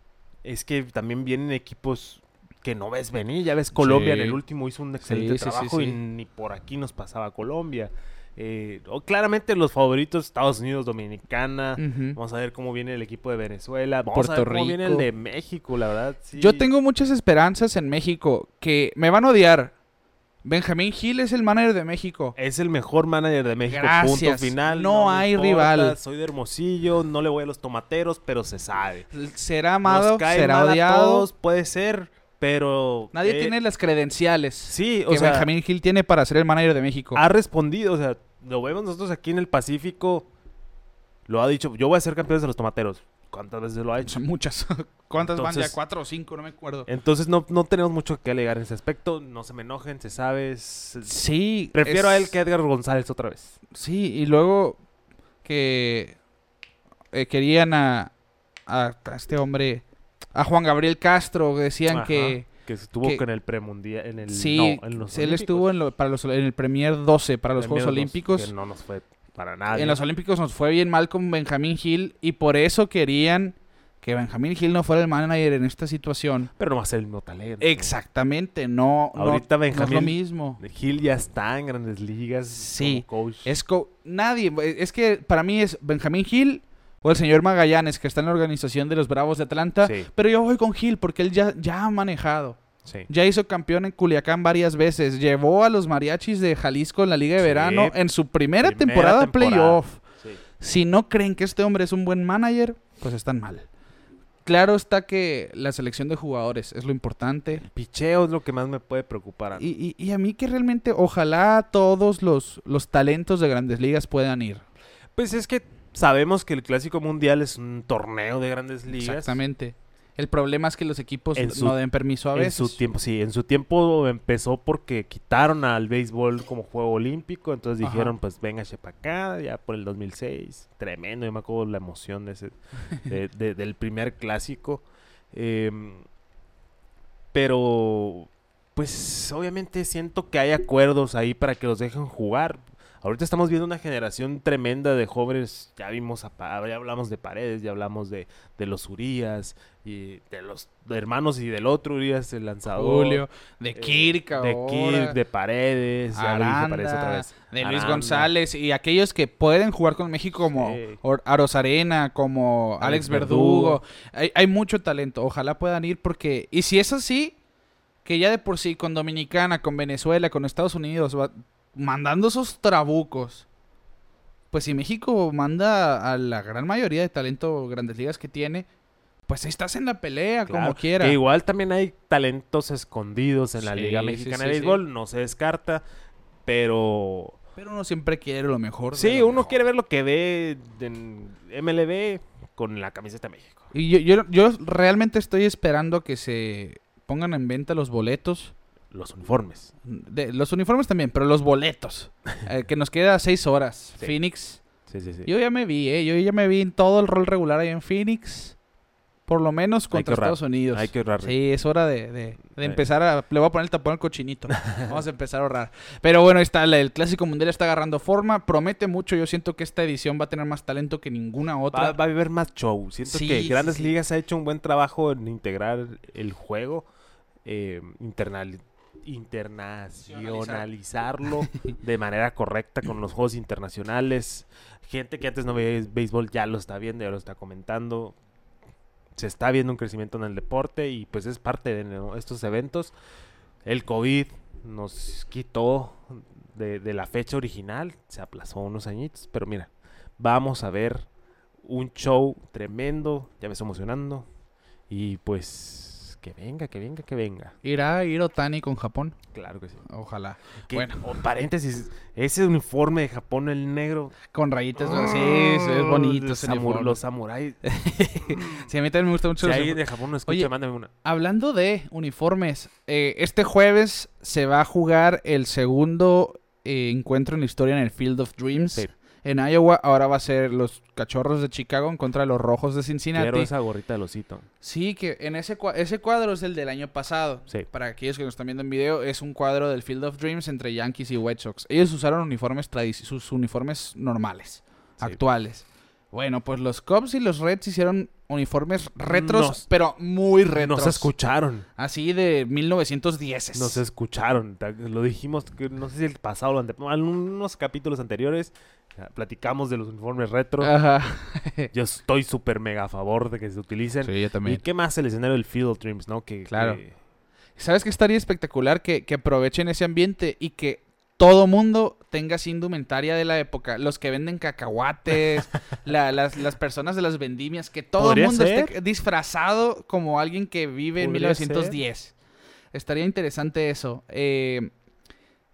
es que también vienen equipos que no ves venir. Ya ves, Colombia Sí. en el último hizo un excelente Sí, sí, sí, trabajo y ni por aquí nos pasaba Colombia. Eh, o- claramente los favoritos, Estados Unidos, Dominicana. Vamos a ver cómo viene el equipo de Venezuela. Vamos Puerto a ver cómo viene el de México, la verdad. sí. Yo tengo muchas esperanzas en México que me van a odiar. Benjamín Gil es el manager de México. Es el mejor manager de México. Gracias. Punto final. No hay importa, rival. Soy de Hermosillo. No le voy a los tomateros, pero se sabe. Será amado, Nos cae será mal a odiado. todos, puede ser, pero. Nadie eh, tiene las credenciales Sí, o que sea, Benjamín Gil tiene para ser el manager de México. ha respondido. O sea, lo vemos nosotros aquí en el Pacífico. Lo ha dicho. Yo voy a ser campeón de los tomateros. ¿Cuántas veces lo ha hecho? Muchas. ¿Cuántas van ya? Entonces- ¿Cuatro o cinco? No me acuerdo. Entonces no, no tenemos mucho que alegar en ese aspecto. No se me enojen, se sabe. es- Sí. Prefiero es- a él que a Edgar González otra vez. Sí, y luego que eh, querían a, a este hombre, a Juan Gabriel Castro, decían Ajá, que Que estuvo que- con el premundial. En el, sí, no, en los él Olímpicos. estuvo en, lo- para los, en el Premier 12 para los Juegos Olímpicos. Que no nos fue para nada. En los Olímpicos nos fue bien mal con Benjamín Gil y por eso querían que Benjamín Gil no fuera el manager en esta situación. Pero no va a ser el mismo talento. Exactamente, no, no- Ahorita no es lo Benjamín- mismo. Gil ya está en grandes ligas. Sí, como coach. Es co- nadie, es que para mí es Benjamín Gil o el señor Magallanes que está en la organización de los Bravos de Atlanta, Sí, pero yo voy con Gil porque él ya, ya ha manejado. sí. Ya hizo campeón en Culiacán varias veces. Llevó a los mariachis de Jalisco en la Liga de Sí. Verano en su primera, Primera temporada, temporada. playoff. sí. Si no creen que este hombre es un buen manager, pues están mal. Claro está que la selección de jugadores es lo importante. Picheo es lo que más me puede preocupar. a mí. Y, y- y a mí que realmente ojalá todos los, los talentos de grandes ligas puedan ir. Pues es que sabemos que el Clásico Mundial es un torneo de grandes ligas. Exactamente. El problema es que los equipos En su- no den permiso a En veces. su tiempo, sí, en su tiempo empezó porque quitaron al béisbol como juego olímpico, entonces Ajá. dijeron, pues venga para acá, ya por el 2006, tremendo, yo me acuerdo la emoción de ese, de- de- del primer clásico, Em, pero pues obviamente siento que hay acuerdos ahí para que los dejen jugar. Ahorita estamos viendo una generación tremenda de jóvenes. Ya vimos, a, ya hablamos de Paredes, ya hablamos de, de los Urias, y de los de hermanos y del otro Urias, el lanzador. Julio, de eh, Kirk de ahora, Kirk, de Paredes, otra vez. de Luis Aranda. González y aquellos que pueden jugar con México como Sí. Aros Arena, como Alex, Alex Verdugo. Verdugo. Hay, hay mucho talento. Ojalá puedan ir porque... Y si es así, que ya de por sí con Dominicana, con Venezuela, con Estados Unidos, va mandando esos trabucos. Pues si México manda a la gran mayoría de talento grandes ligas que tiene, pues estás en la pelea como quiera. Que igual también hay talentos escondidos en la Sí, Liga Mexicana sí, de. Béisbol, no se descarta, pero Pero uno siempre quiere lo mejor. sí, lo uno mejor. quiere ver lo que ve en MLB con la camiseta de México. Y yo, yo, yo realmente estoy esperando que se pongan en venta los boletos. Los uniformes. De, los uniformes también, pero los boletos. eh, que nos queda seis horas. Sí. Phoenix. Sí, sí, sí. Yo ya me vi, ¿eh? Yo ya me vi en todo el rol regular ahí en Phoenix. Por lo menos contra Estados Unidos. Hay que ahorrar. Sí, es hora de, de- de Eh. empezar a... Le voy a poner el tapón al cochinito. Vamos a empezar a ahorrar. Pero bueno, ahí está. El Clásico Mundial está agarrando forma. Promete mucho. Yo siento que esta edición va a tener más talento que ninguna otra. Va, va a haber más show. Siento Sí, que Grandes sí. Ligas ha hecho un buen trabajo en integrar el juego, eh, internal- internacionalizarlo de manera correcta con los juegos internacionales. Gente que antes no veía béisbol ya lo está viendo, ya lo está comentando. Se está viendo un crecimiento en el deporte y pues es parte de ¿no? estos eventos. El COVID nos quitó de, de la fecha original, se aplazó unos añitos, pero mira, vamos a ver un show tremendo, ya me estoy emocionando. Y pues que venga, que venga, que venga. ¿Irá a ir Otani con Japón? Claro que sí. Ojalá. Que- Bueno. o paréntesis, ese uniforme de Japón, el negro. Con rayitas. ¿no? Sí, sí, es bonito Los ese samuráis. Sí, a mí también me gusta mucho si los alguien de Japón no escucha, Oye, mándame una. Hablando de uniformes, eh, este jueves se va a jugar el segundo eh, encuentro en la historia en el Field of Dreams. Sí. En Iowa ahora va a ser los cachorros de Chicago en contra de los rojos de Cincinnati. Quiero esa gorrita del osito. Sí, que en ese, ese cuadro es el del año pasado. Sí. Para aquellos que nos están viendo en video, es un cuadro del Field of Dreams entre Yankees y White Sox. Ellos usaron uniformes sus uniformes normales, Sí. actuales. Bueno, pues los Cubs y los Reds hicieron uniformes retros, Nos- pero muy retros. Nos escucharon. Así de 1910. Nos escucharon. Lo dijimos, no sé si el pasado o algunos capítulos anteriores platicamos de los uniformes retro. Ajá. Yo estoy súper mega a favor de que se utilicen. Sí, yo ¿Y también. qué más el escenario del Field of Dreams, no? Que, Claro. que- ¿Sabes qué estaría espectacular? Que, que aprovechen ese ambiente y que todo mundo tenga así indumentaria de la época. Los que venden cacahuates, la- las, las personas de las vendimias, que todo el mundo ser. esté disfrazado como alguien que vive en Podría 1910. Estaría interesante eso. Eh,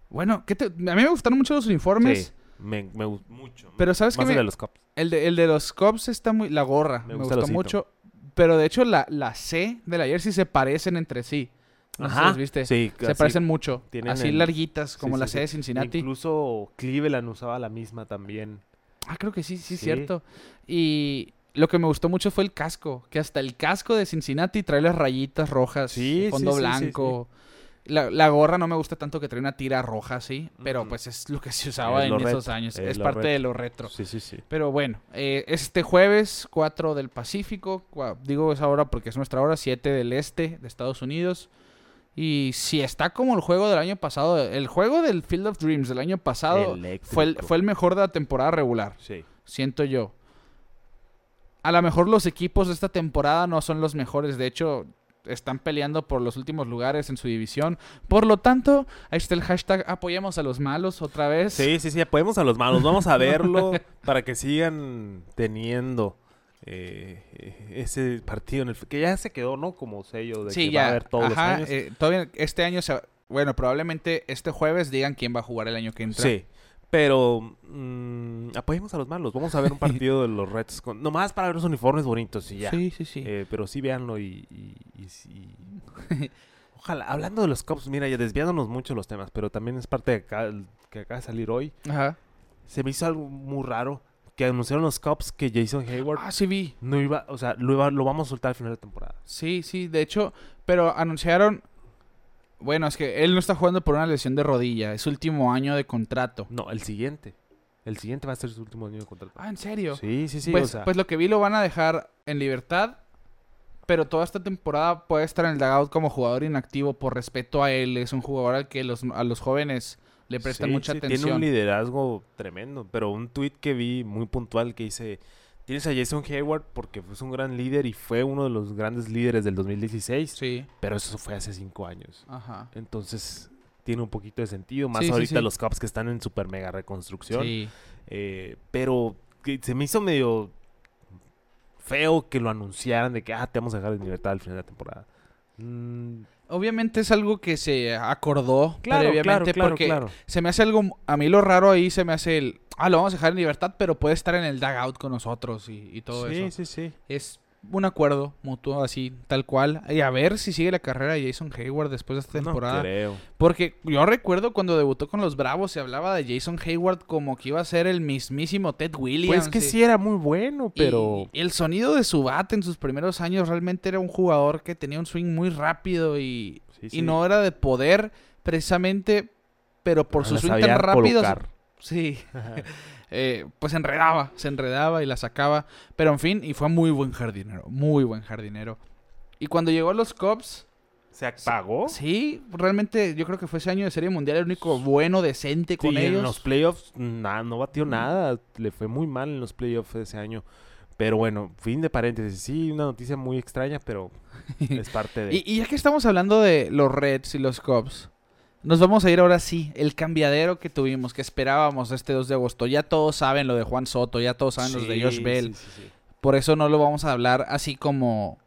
bueno, ¿qué te- a mí me gustaron mucho los uniformes. Sí, me, me gu- mucho. Pero ¿sabes me- el de los Cubs. El de, el de los Cubs está muy... La gorra, me, Me gusta osito. mucho. Pero de hecho la, la C de la jersey se parecen entre sí. No si Ajá, las viste. Sí, Se parecen mucho. Así el- larguitas, como sí, la sí, C de. Cincinnati. Incluso Cleveland usaba la misma también. Ah, creo que sí, sí, es cierto. Y lo que me gustó mucho fue el casco. Que hasta el casco de Cincinnati trae las rayitas rojas, Sí, sí, fondo blanco. La, la gorra no me gusta tanto que trae una tira roja, sí. Pero pues es lo que se usaba Es en esos retro, años. es parte retro. de lo retro. Sí, sí, sí. Pero bueno, eh, este jueves 4 del Pacífico, digo esa hora porque es nuestra hora, 7 del este de Estados Unidos. Y si está como el juego del año pasado, el juego del Field of Dreams del año pasado fue el, fue el mejor de la temporada regular, Sí. siento yo. A lo mejor los equipos de esta temporada no son los mejores, de hecho están peleando por los últimos lugares en su división. Por lo tanto, ahí está el hashtag apoyemos a los malos otra vez. Sí, sí, sí, apoyemos a los malos. Vamos a verlo para que sigan teniendo eh, ese partido en el que ya se quedó, ¿no? Como sello de Sí, que ya. va a haber todos Ajá, los años. eh, todavía este año se va- Bueno, probablemente este jueves digan quién va a jugar el año que entra. Sí, pero mm, apoyemos a los malos. Vamos a ver un partido de los Reds. Con... Nomás para ver los uniformes bonitos y ya. sí, sí. sí. Eh, pero sí véanlo y... y-. Ojalá, hablando de los Cubs, mira, ya desviándonos mucho los temas, pero también es parte de acá, que acaba de salir hoy. Ajá. Se me hizo algo muy raro que anunciaron los Cubs que Jason Hayward Ah, sí vi. no iba, o sea, lo, iba- lo vamos a soltar al final de temporada. Sí, sí. De hecho, pero anunciaron... Bueno, es que él no está jugando por una lesión de rodilla. Es su último año de contrato. No, el siguiente. El siguiente va a ser su último año de contrato. Ah, ¿en serio? Sí, sí, sí. pues, o sea, pues lo que vi lo van a dejar en libertad. Pero toda esta temporada puede estar en el dugout como jugador inactivo por respeto a él. Es un jugador al que los, a los jóvenes le prestan sí, mucha sí, atención. Tiene un liderazgo tremendo, pero un tweet que vi muy puntual que dice, Tienes a Jason Hayward porque fue un gran líder y fue uno de los grandes líderes del 2016. Sí. Pero eso fue hace cinco años. Ajá. Entonces tiene un poquito de sentido. Más Sí, sí, ahorita sí. los Cubs que están en super mega reconstrucción. Sí. Eh, pero que se me hizo medio feo que lo anunciaran de que ah, te vamos a dejar en libertad al final de la temporada. Mm, Obviamente es algo que se acordó claro, previamente claro, claro, porque se me hace algo, a mí lo raro ahí se me hace el, ah, lo vamos a dejar en libertad, pero puede estar en el dugout con nosotros y, y todo sí, eso. sí, sí. Es un acuerdo mutuo así, tal cual. Y a ver si sigue la carrera de Jason Hayward después de esta temporada. No creo. Porque yo recuerdo cuando debutó con los Bravos se hablaba de Jason Hayward como que iba a ser el mismísimo Ted Williams. Pues que sí era muy bueno, pero... y el sonido de su bate en sus primeros años realmente era un jugador que tenía un swing muy rápido y, Sí, y no era de poder precisamente, pero por su La swing tan rápido. colocar. Sí, eh, pues enredaba, se enredaba y la sacaba. Pero en fin, y fue muy buen jardinero, muy buen jardinero. Y cuando llegó a los Cubs, ¿Se apagó? sí, realmente yo creo que fue ese año de Serie Mundial el único bueno, decente con Sí, ellos. en los playoffs nada, no batió nada. Le fue muy mal en los playoffs ese año. Pero bueno, fin de paréntesis. Sí, una noticia muy extraña, pero es parte de... Y, y ya que estamos hablando de los Reds y los Cubs, nos vamos a ir ahora sí, el cambiadero que tuvimos, que esperábamos este 2 de agosto. Ya todos saben lo de Juan Soto, ya todos saben los de Sí, Josh Bell. sí, sí, sí. Por eso no lo vamos a hablar así como,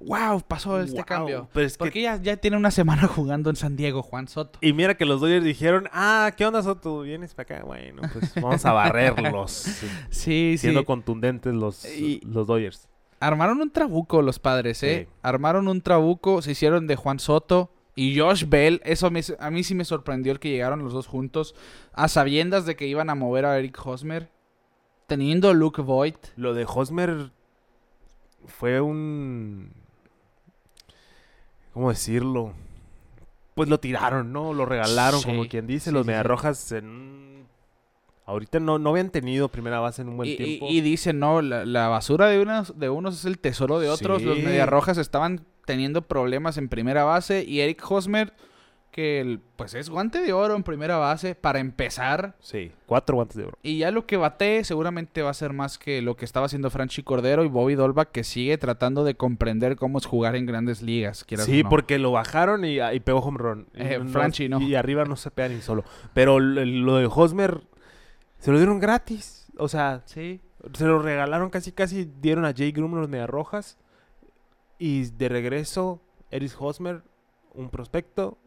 wow, pasó este Wow, cambio. pero es que- Porque ya, ya tiene una semana jugando en San Diego, Juan Soto. Y mira que los Dodgers dijeron, ah, ¿qué onda Soto? ¿Vienes para acá? Bueno, pues vamos a barrerlos. Sí, sí. Siendo contundentes los, Y- los Dodgers. Armaron un trabuco los padres, ¿eh? Sí. Armaron un trabuco, se hicieron de Juan Soto y Josh Bell. Eso me- a mí sí me sorprendió el que llegaron los dos juntos, a sabiendas de que iban a mover a Eric Hosmer, teniendo Luke Voigt. Lo de Hosmer fue un... ¿Cómo decirlo? Pues lo tiraron, ¿no? Lo regalaron, Sí, como quien dice. sí, los sí. Mediarrojas en... Ahorita no, no habían tenido primera base en un buen Y, tiempo. y dicen, no, la, la basura de unos, de unos es el tesoro de otros. Los. Mediarrojas estaban teniendo problemas en primera base y Eric Hosmer, que pues es guante de oro en primera base para empezar. Sí, cuatro guantes de oro. Y ya lo que bate seguramente va a ser más que lo que estaba haciendo Franchi Cordero y Bobby Dolbach, que sigue tratando de comprender cómo es jugar en grandes ligas. Sí, no. porque lo bajaron y, y pegó home run. Eh, Franchi, no. Y arriba no se pega ni solo. Pero lo, de Hosmer se lo dieron gratis. O sea, Sí. se lo regalaron casi, casi dieron a Jay Groom los Mediarrojas. Y de regreso, Eris Hosmer, un prospecto.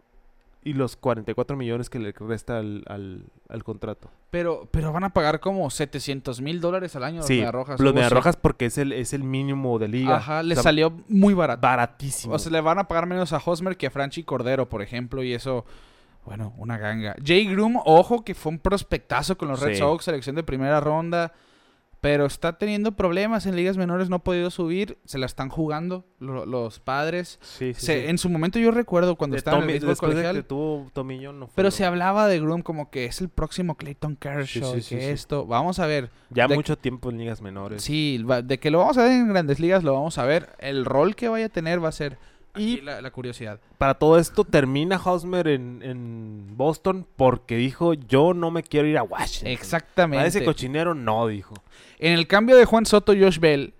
Y los 44 millones que le resta al, al- al contrato. Pero, pero van a pagar como 700 mil dólares al año los sí, Mediarrojas. los algo así. Mediarrojas porque es el, es el mínimo de liga. Ajá, le O sea, salió muy barato. baratísimo. O sea, le van a pagar menos a Hosmer que a Franchi Cordero, por ejemplo, y eso, bueno, una ganga. Jay Groom, ojo, que fue un prospectazo con los Red Sí. Sox, selección de primera ronda, pero está teniendo problemas en ligas menores, no ha podido subir, se la están jugando lo- los padres. sí, sí, Se- sí. En su momento yo recuerdo cuando De estaba en el béisbol de colegial, que tuvo Tomillón, no fue pero lo- se hablaba de Groom como que es el próximo Clayton Kershaw que esto, vamos a ver. Ya de- mucho tiempo en ligas menores. Sí, de que lo vamos a ver en grandes ligas, lo vamos a ver. El rol que vaya a tener va a ser Y- la, la curiosidad. Para todo esto termina Hosmer en, en Boston porque dijo yo no me quiero ir a Washington. Exactamente. ese cochinero no, dijo. En el cambio de Juan Soto y Josh Bell,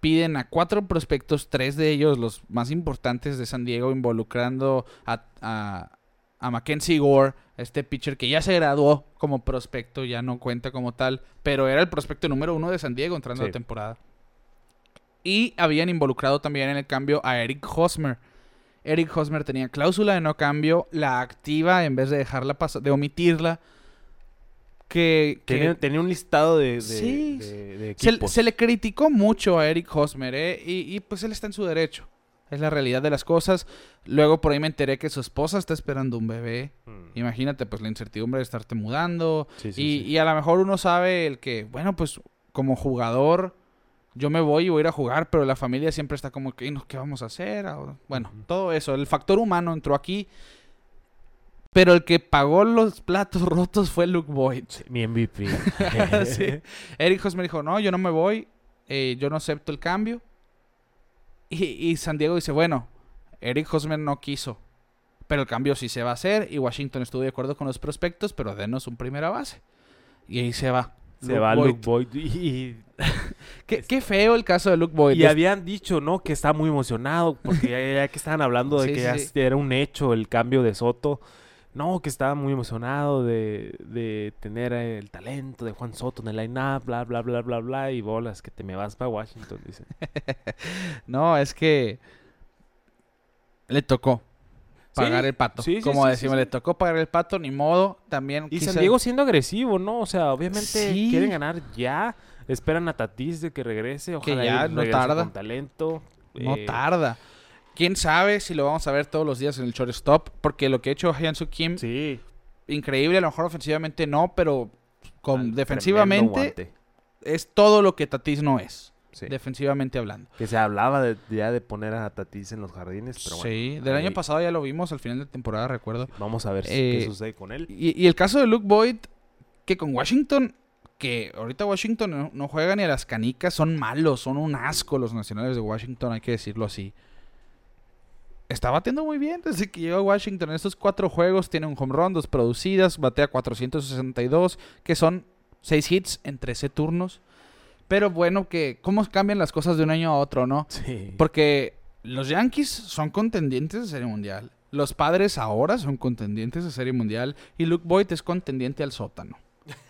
piden a cuatro prospectos, tres de ellos los más importantes de San Diego, involucrando a, a, a Mackenzie Gore, este pitcher que ya se graduó como prospecto, ya no cuenta como tal, pero era el prospecto número uno de San Diego entrando a la temporada. Y habían involucrado también en el cambio a Eric Hosmer. Eric Hosmer tenía cláusula de no cambio, la activa en vez de dejarla pasar, de omitirla. Que, que- Tenía, un listado de, de, Sí. de- de se, equipos. se le criticó mucho a Eric Hosmer, ¿eh? y, y, pues él está en su derecho. Es la realidad de las cosas. Luego por ahí me enteré que su esposa está esperando un bebé. Mm. Imagínate, pues la incertidumbre de estarte mudando. Sí, sí, y, sí. y a lo mejor uno sabe el que, bueno, pues como jugador, yo me voy y voy a ir a jugar, pero la familia siempre está como que, "¿Y no, ¿qué vamos a hacer? O- Bueno, todo eso. El factor humano entró aquí. Pero el que pagó los platos rotos fue Luke Boyd. Sí, mi MVP. Sí. Eric Hosmer dijo, no, yo no me voy, eh, yo no acepto el cambio. Y, y San Diego dice, bueno, Eric Hosmer no quiso, pero el cambio sí se va a hacer y Washington estuvo de acuerdo con los prospectos, pero denos un primera base. Y ahí se va. Se Luke va Boyd. Luke Boyd y, Qué, qué feo el caso de Luke Boyd. Y habían dicho, ¿no? Que estaba muy emocionado porque ya, ya que estaban hablando de Sí, que ya sí. era un hecho el cambio de Soto. No, que estaba muy emocionado de, de tener el talento de Juan Soto en el line-up, bla, bla, bla, bla, bla. Y bolas, que te me vas para Washington, dice. No, es que le tocó pagar Sí, el pato. sí, sí, Como decimos, le tocó pagar el pato, ni modo. También Y San Diego siendo agresivo, ¿no? O sea, obviamente quieren ganar ya. Esperan a Tatis de que regrese. Ojalá y ya no regrese tarda. con talento. no Eh, tarda. ¿Quién sabe si lo vamos a ver todos los días en el shortstop? Porque lo que ha hecho Hyunsu Kim, Sí. increíble. A lo mejor ofensivamente no, pero con, defensivamente es todo lo que Tatis no es. Sí. Defensivamente hablando. Que se hablaba de, ya de poner a Tatis en los jardines, pero bueno. sí, del ahí año pasado ya lo vimos al final de temporada, recuerdo. Vamos a ver Eh, qué sucede con él. Y, y el caso de Luke Boyd, que con Washington, que ahorita Washington no, no juega ni a las canicas, son malos, son un asco los nacionales de Washington, hay que decirlo así. Está batiendo muy bien desde que llegó a Washington. En estos cuatro juegos tiene un home run, dos producidas, batea 462, que son seis hits en 13 turnos. Pero bueno, que cómo cambian las cosas de un año a otro, ¿no? Sí. Porque los Yankees son contendientes de Serie Mundial. Los padres ahora son contendientes de Serie Mundial. Y Luke Boyd es contendiente al sótano.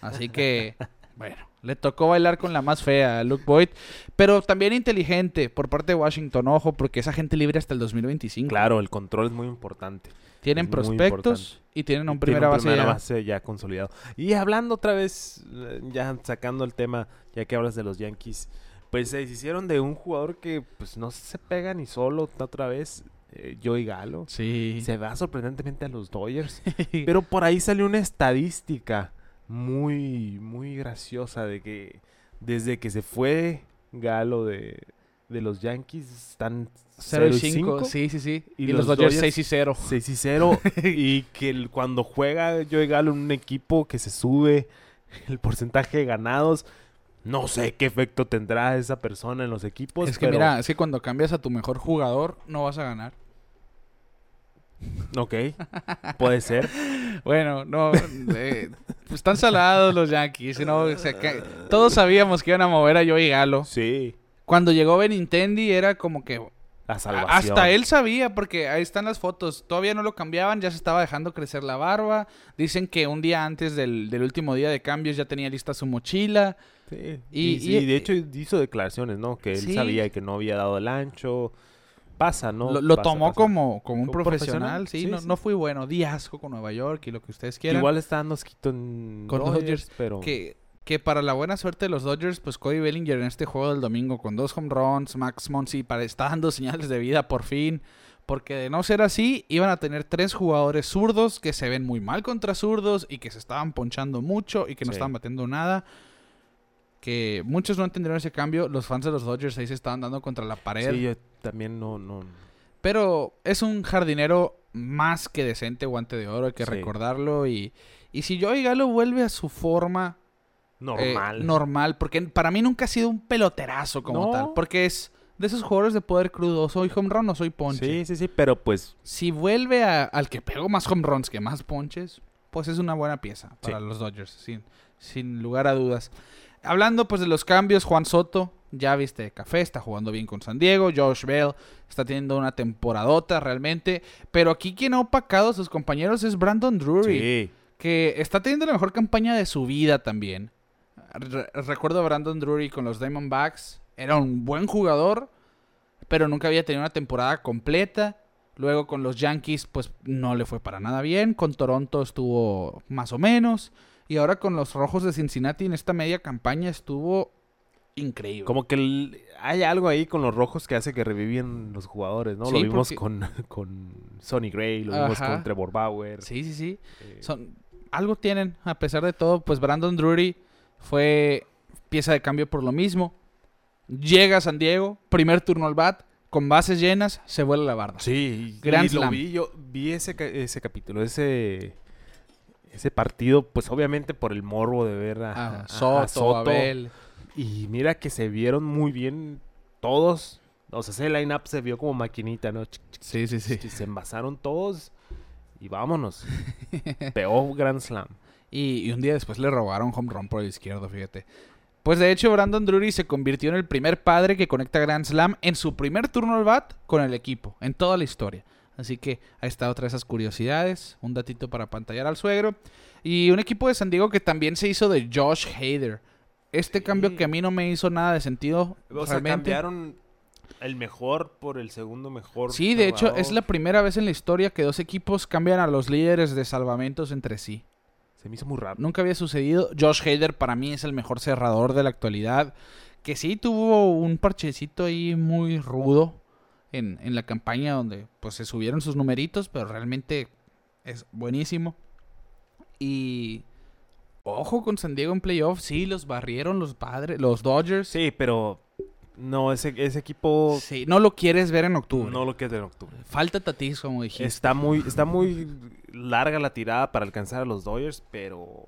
Así que, bueno, le tocó bailar con la más fea a Luke Boyd. Pero también inteligente por parte de Washington, ojo, porque esa gente libre hasta el 2025. Claro, el control es muy importante. Tienen es prospectos importante. y tienen un Tiene primera base. primera ya. base ya consolidado. Y hablando otra vez, eh, ya sacando el tema, ya que hablas de los Yankees, pues se deshicieron de un jugador que pues no se pega ni solo otra vez, eh, Joey Galo. Sí. Se va sorprendentemente a los Dodgers. Pero por ahí salió una estadística muy, muy graciosa de que desde que se fue Galo de, de los Yankees están 0 y 0 5. Sí, sí, sí. Y, Y los, los Dodgers Dodgers 6 y 0. 6 y 0 y que el- cuando juega Joey Galo en un equipo que se sube el porcentaje de ganados, no sé qué efecto tendrá esa persona en los equipos. es que pero- mira, es que cuando cambias a tu mejor jugador, no vas a ganar. Ok, puede ser. Bueno, no, eh, están salados los Yankees, ¿no? O sea, que todos sabíamos que iban a mover a Joey Galo. Sí, Cuando llegó Benintendi era como que la salvación. hasta él sabía porque ahí están las fotos. Todavía no lo cambiaban, ya se estaba dejando crecer la barba. Dicen que un día antes del, del último día de cambios ya tenía lista su mochila. Sí, Y- y- de hecho hizo declaraciones, ¿no? Que él Sí. sabía que no había dado el ancho. Pasa, ¿no? lo lo Pasa, tomó pasa. como, como un Como profesional, profesional, sí, sí, no, sí. no fui bueno. Di asco con Nueva York y lo que ustedes quieran. Igual está dando esquito en Con Dodgers, Dodgers, pero... que, que para la buena suerte de los Dodgers, pues Cody Bellinger en este juego del domingo con dos home runs, Max Monsi para, está dando señales de vida por fin. Porque de no ser así, iban a tener tres jugadores zurdos que se ven muy mal contra zurdos y que se estaban ponchando mucho y que no Sí. estaban batiendo nada. Que muchos no entendieron ese cambio. Los fans de los Dodgers ahí se estaban dando contra la pared. Sí, yo también no... no... Pero es un jardinero más que decente, guante de oro, hay que Sí. recordarlo. Y, y si Joey Galo vuelve a su forma eh, Normal. normal, porque para mí nunca ha sido un peloterazo como No. tal. Porque es de esos jugadores de poder crudo. Soy home run o soy ponche. Sí, sí, sí, pero pues... Si vuelve a- al que pegó más home runs que más ponches, pues es una buena pieza para Sí. los Dodgers, sin, sin lugar a dudas. Hablando pues de los cambios, Juan Soto ya viste de café, está jugando bien con San Diego, Josh Bell está teniendo una temporadota realmente, pero aquí quien ha opacado a sus compañeros es Brandon Drury Sí. que está teniendo la mejor campaña de su vida también. Re- recuerdo a Brandon Drury con los Diamondbacks. Era un buen jugador, pero nunca había tenido una temporada completa. Luego con los Yankees, pues no le fue para nada bien. Con Toronto estuvo más o menos. Y ahora con los Rojos de Cincinnati en esta media campaña estuvo increíble. Como que el- hay algo ahí con los rojos que hace que reviven los jugadores, ¿no? Sí, lo vimos porque- con, con Sonny Gray, lo vimos Ajá. con Trevor Bauer. Sí, sí, sí. eh, Son, algo tienen, a pesar de todo, pues Brandon Drury fue pieza de cambio por lo mismo. Llega a San Diego, primer turno al bat, con bases llenas, se vuela la barda. Sí, Grand y lo vi, yo vi ese, ese capítulo, ese ese partido, pues obviamente por el morbo de ver a, A a- a Ah, Soto, Soto. Abel. Y mira que se vieron muy bien todos. O sea, ese line-up se vio como maquinita, ¿no? Sí, sí, sí. Se envasaron todos y vámonos. Peor Grand Slam. Y, y un día después le robaron home run por el izquierdo, fíjate. Pues de hecho, Brandon Drury se convirtió en el primer padre que conecta Grand Slam en su primer turno al bat con el equipo, en toda la historia. Así que ahí está otra de esas curiosidades, un datito para pantallar al suegro. Y un equipo de San Diego que también se hizo de Josh Hader. Este cambio que a mí no me hizo nada de sentido. O sea, realmente. cambiaron el mejor por el segundo mejor. Sí, de hecho, es la primera vez en la historia que dos equipos cambian a los líderes de salvamentos entre sí. Se me hizo muy raro. Nunca había sucedido. Josh Hader para mí es el mejor cerrador de la actualidad. Que sí tuvo un parchecito ahí muy rudo en, en la campaña donde pues se subieron sus numeritos, pero realmente es buenísimo. Y ojo con San Diego en playoff, sí, los barrieron los padres, los Dodgers. Sí, pero no, ese, ese equipo Sí, no lo quieres ver en octubre. no lo queda en octubre. Falta Tatis, como dijiste. Está muy, está muy larga la tirada para alcanzar a los Dodgers, pero,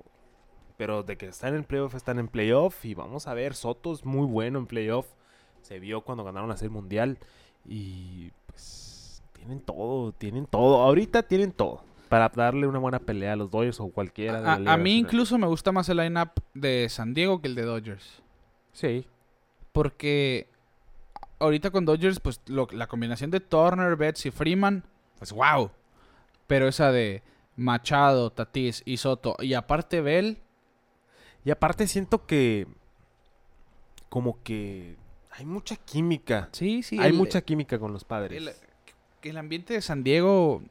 pero de que están en playoff, están en playoff. Y vamos a ver, Soto es muy bueno en playoff. Se vio cuando ganaron la Serie Mundial. Y pues tienen todo, tienen todo. Ahorita tienen todo para darle una buena pelea a los Dodgers o cualquiera de la A, Liga a mí incluso me gusta más el lineup de San Diego que el de Dodgers. Sí. Porque ahorita con Dodgers, pues lo- la combinación de Turner, Betts y Freeman, pues wow. Pero esa de Machado, Tatis y Soto, y aparte Bell, Y aparte siento que como que hay mucha química. sí, sí. hay el- mucha química con los padres. El, el ambiente de San Diego,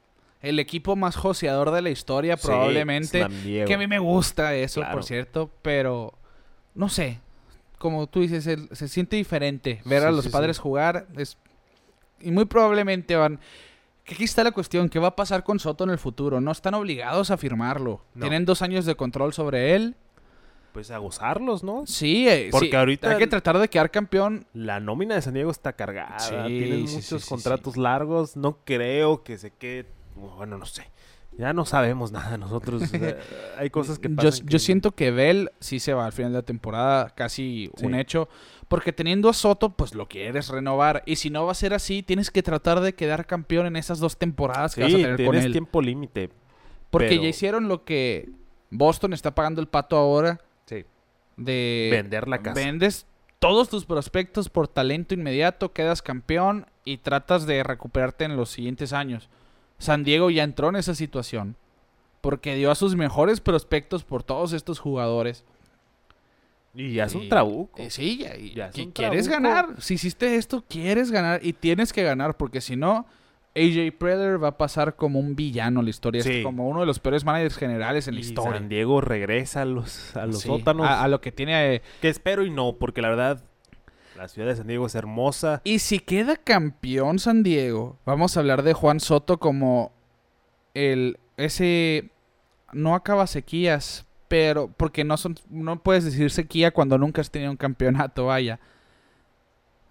el equipo más joseador de la historia, Sí, probablemente. Que a mí me gusta eso, Claro. por cierto, pero no sé. Como tú dices, el- se siente diferente ver a los sí, padres jugar. es- y muy probablemente van. Que aquí está la cuestión: ¿qué va a pasar con Soto en el futuro? No están obligados a firmarlo. No. Tienen dos años de control sobre él. Pues a gozarlos, ¿no? Sí, eh, Porque sí, ahorita hay que tratar de quedar campeón. La nómina de San Diego está cargada. Tienen muchos contratos largos. No creo que se quede. Bueno, no sé. Ya no sabemos nada nosotros. hay cosas que Yo, pasan. yo que- siento que Bell sí se va al final de la temporada, casi Sí. un hecho. Porque teniendo a Soto, pues lo quieres renovar. Y si no va a ser así, tienes que tratar de quedar campeón en esas dos temporadas que vas a tener con tienes él. tiempo límite. Porque pero- ya hicieron lo que Boston está pagando el pato ahora Sí. de Vender la casa. vendes todos tus prospectos por talento inmediato, quedas campeón y tratas de recuperarte en los siguientes años. San Diego ya entró en esa situación porque dio a sus mejores prospectos por todos estos jugadores. Y ya es un trabuco. eh, sí, ya, y- Ya es que un quieres trabuco. ganar. Si hiciste esto, quieres ganar y tienes que ganar porque si no, AJ Preller va a pasar como un villano en la historia, Sí. como uno de los peores managers generales en la historia. San Diego regresa a los, a los Sí, sótanos. a, a lo que tiene. eh, Que espero y no, porque la verdad, la ciudad de San Diego es hermosa. Y si queda campeón San Diego, vamos a hablar de Juan Soto como el ese no acaba sequías, pero porque no son no puedes decir sequía cuando nunca has tenido un campeonato, vaya.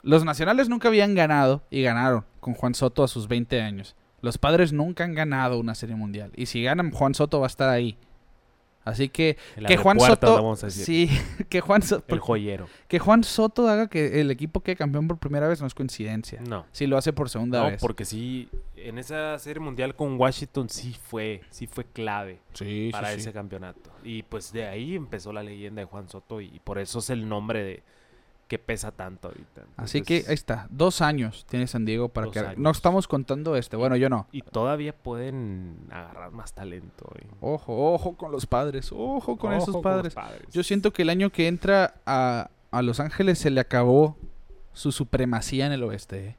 Los nacionales nunca habían ganado y ganaron con Juan Soto a sus 20 años. Los padres nunca han ganado una serie mundial y si ganan Juan Soto va a estar ahí. Así que El que Juan Soto vamos a decir. sí, que Juan Soto El joyero. que Juan Soto haga que el equipo quede campeón por primera vez no es coincidencia. No. Si lo hace por segunda No, vez. porque sí, en esa serie mundial con Washington sí fue, sí fue clave Sí, para ese campeonato. Y pues de ahí empezó la leyenda de Juan Soto y por eso es el nombre de que pesa tanto ahorita. Así que ahí está. Dos años tiene San Diego para que... años. No estamos contando este. Bueno, yo no. Y todavía pueden agarrar más talento. eh. Ojo, ojo con los padres. Ojo con Ojo esos padres. padres. Yo siento que el año que entra a, a Los Ángeles se le acabó su supremacía en el oeste. ¿eh?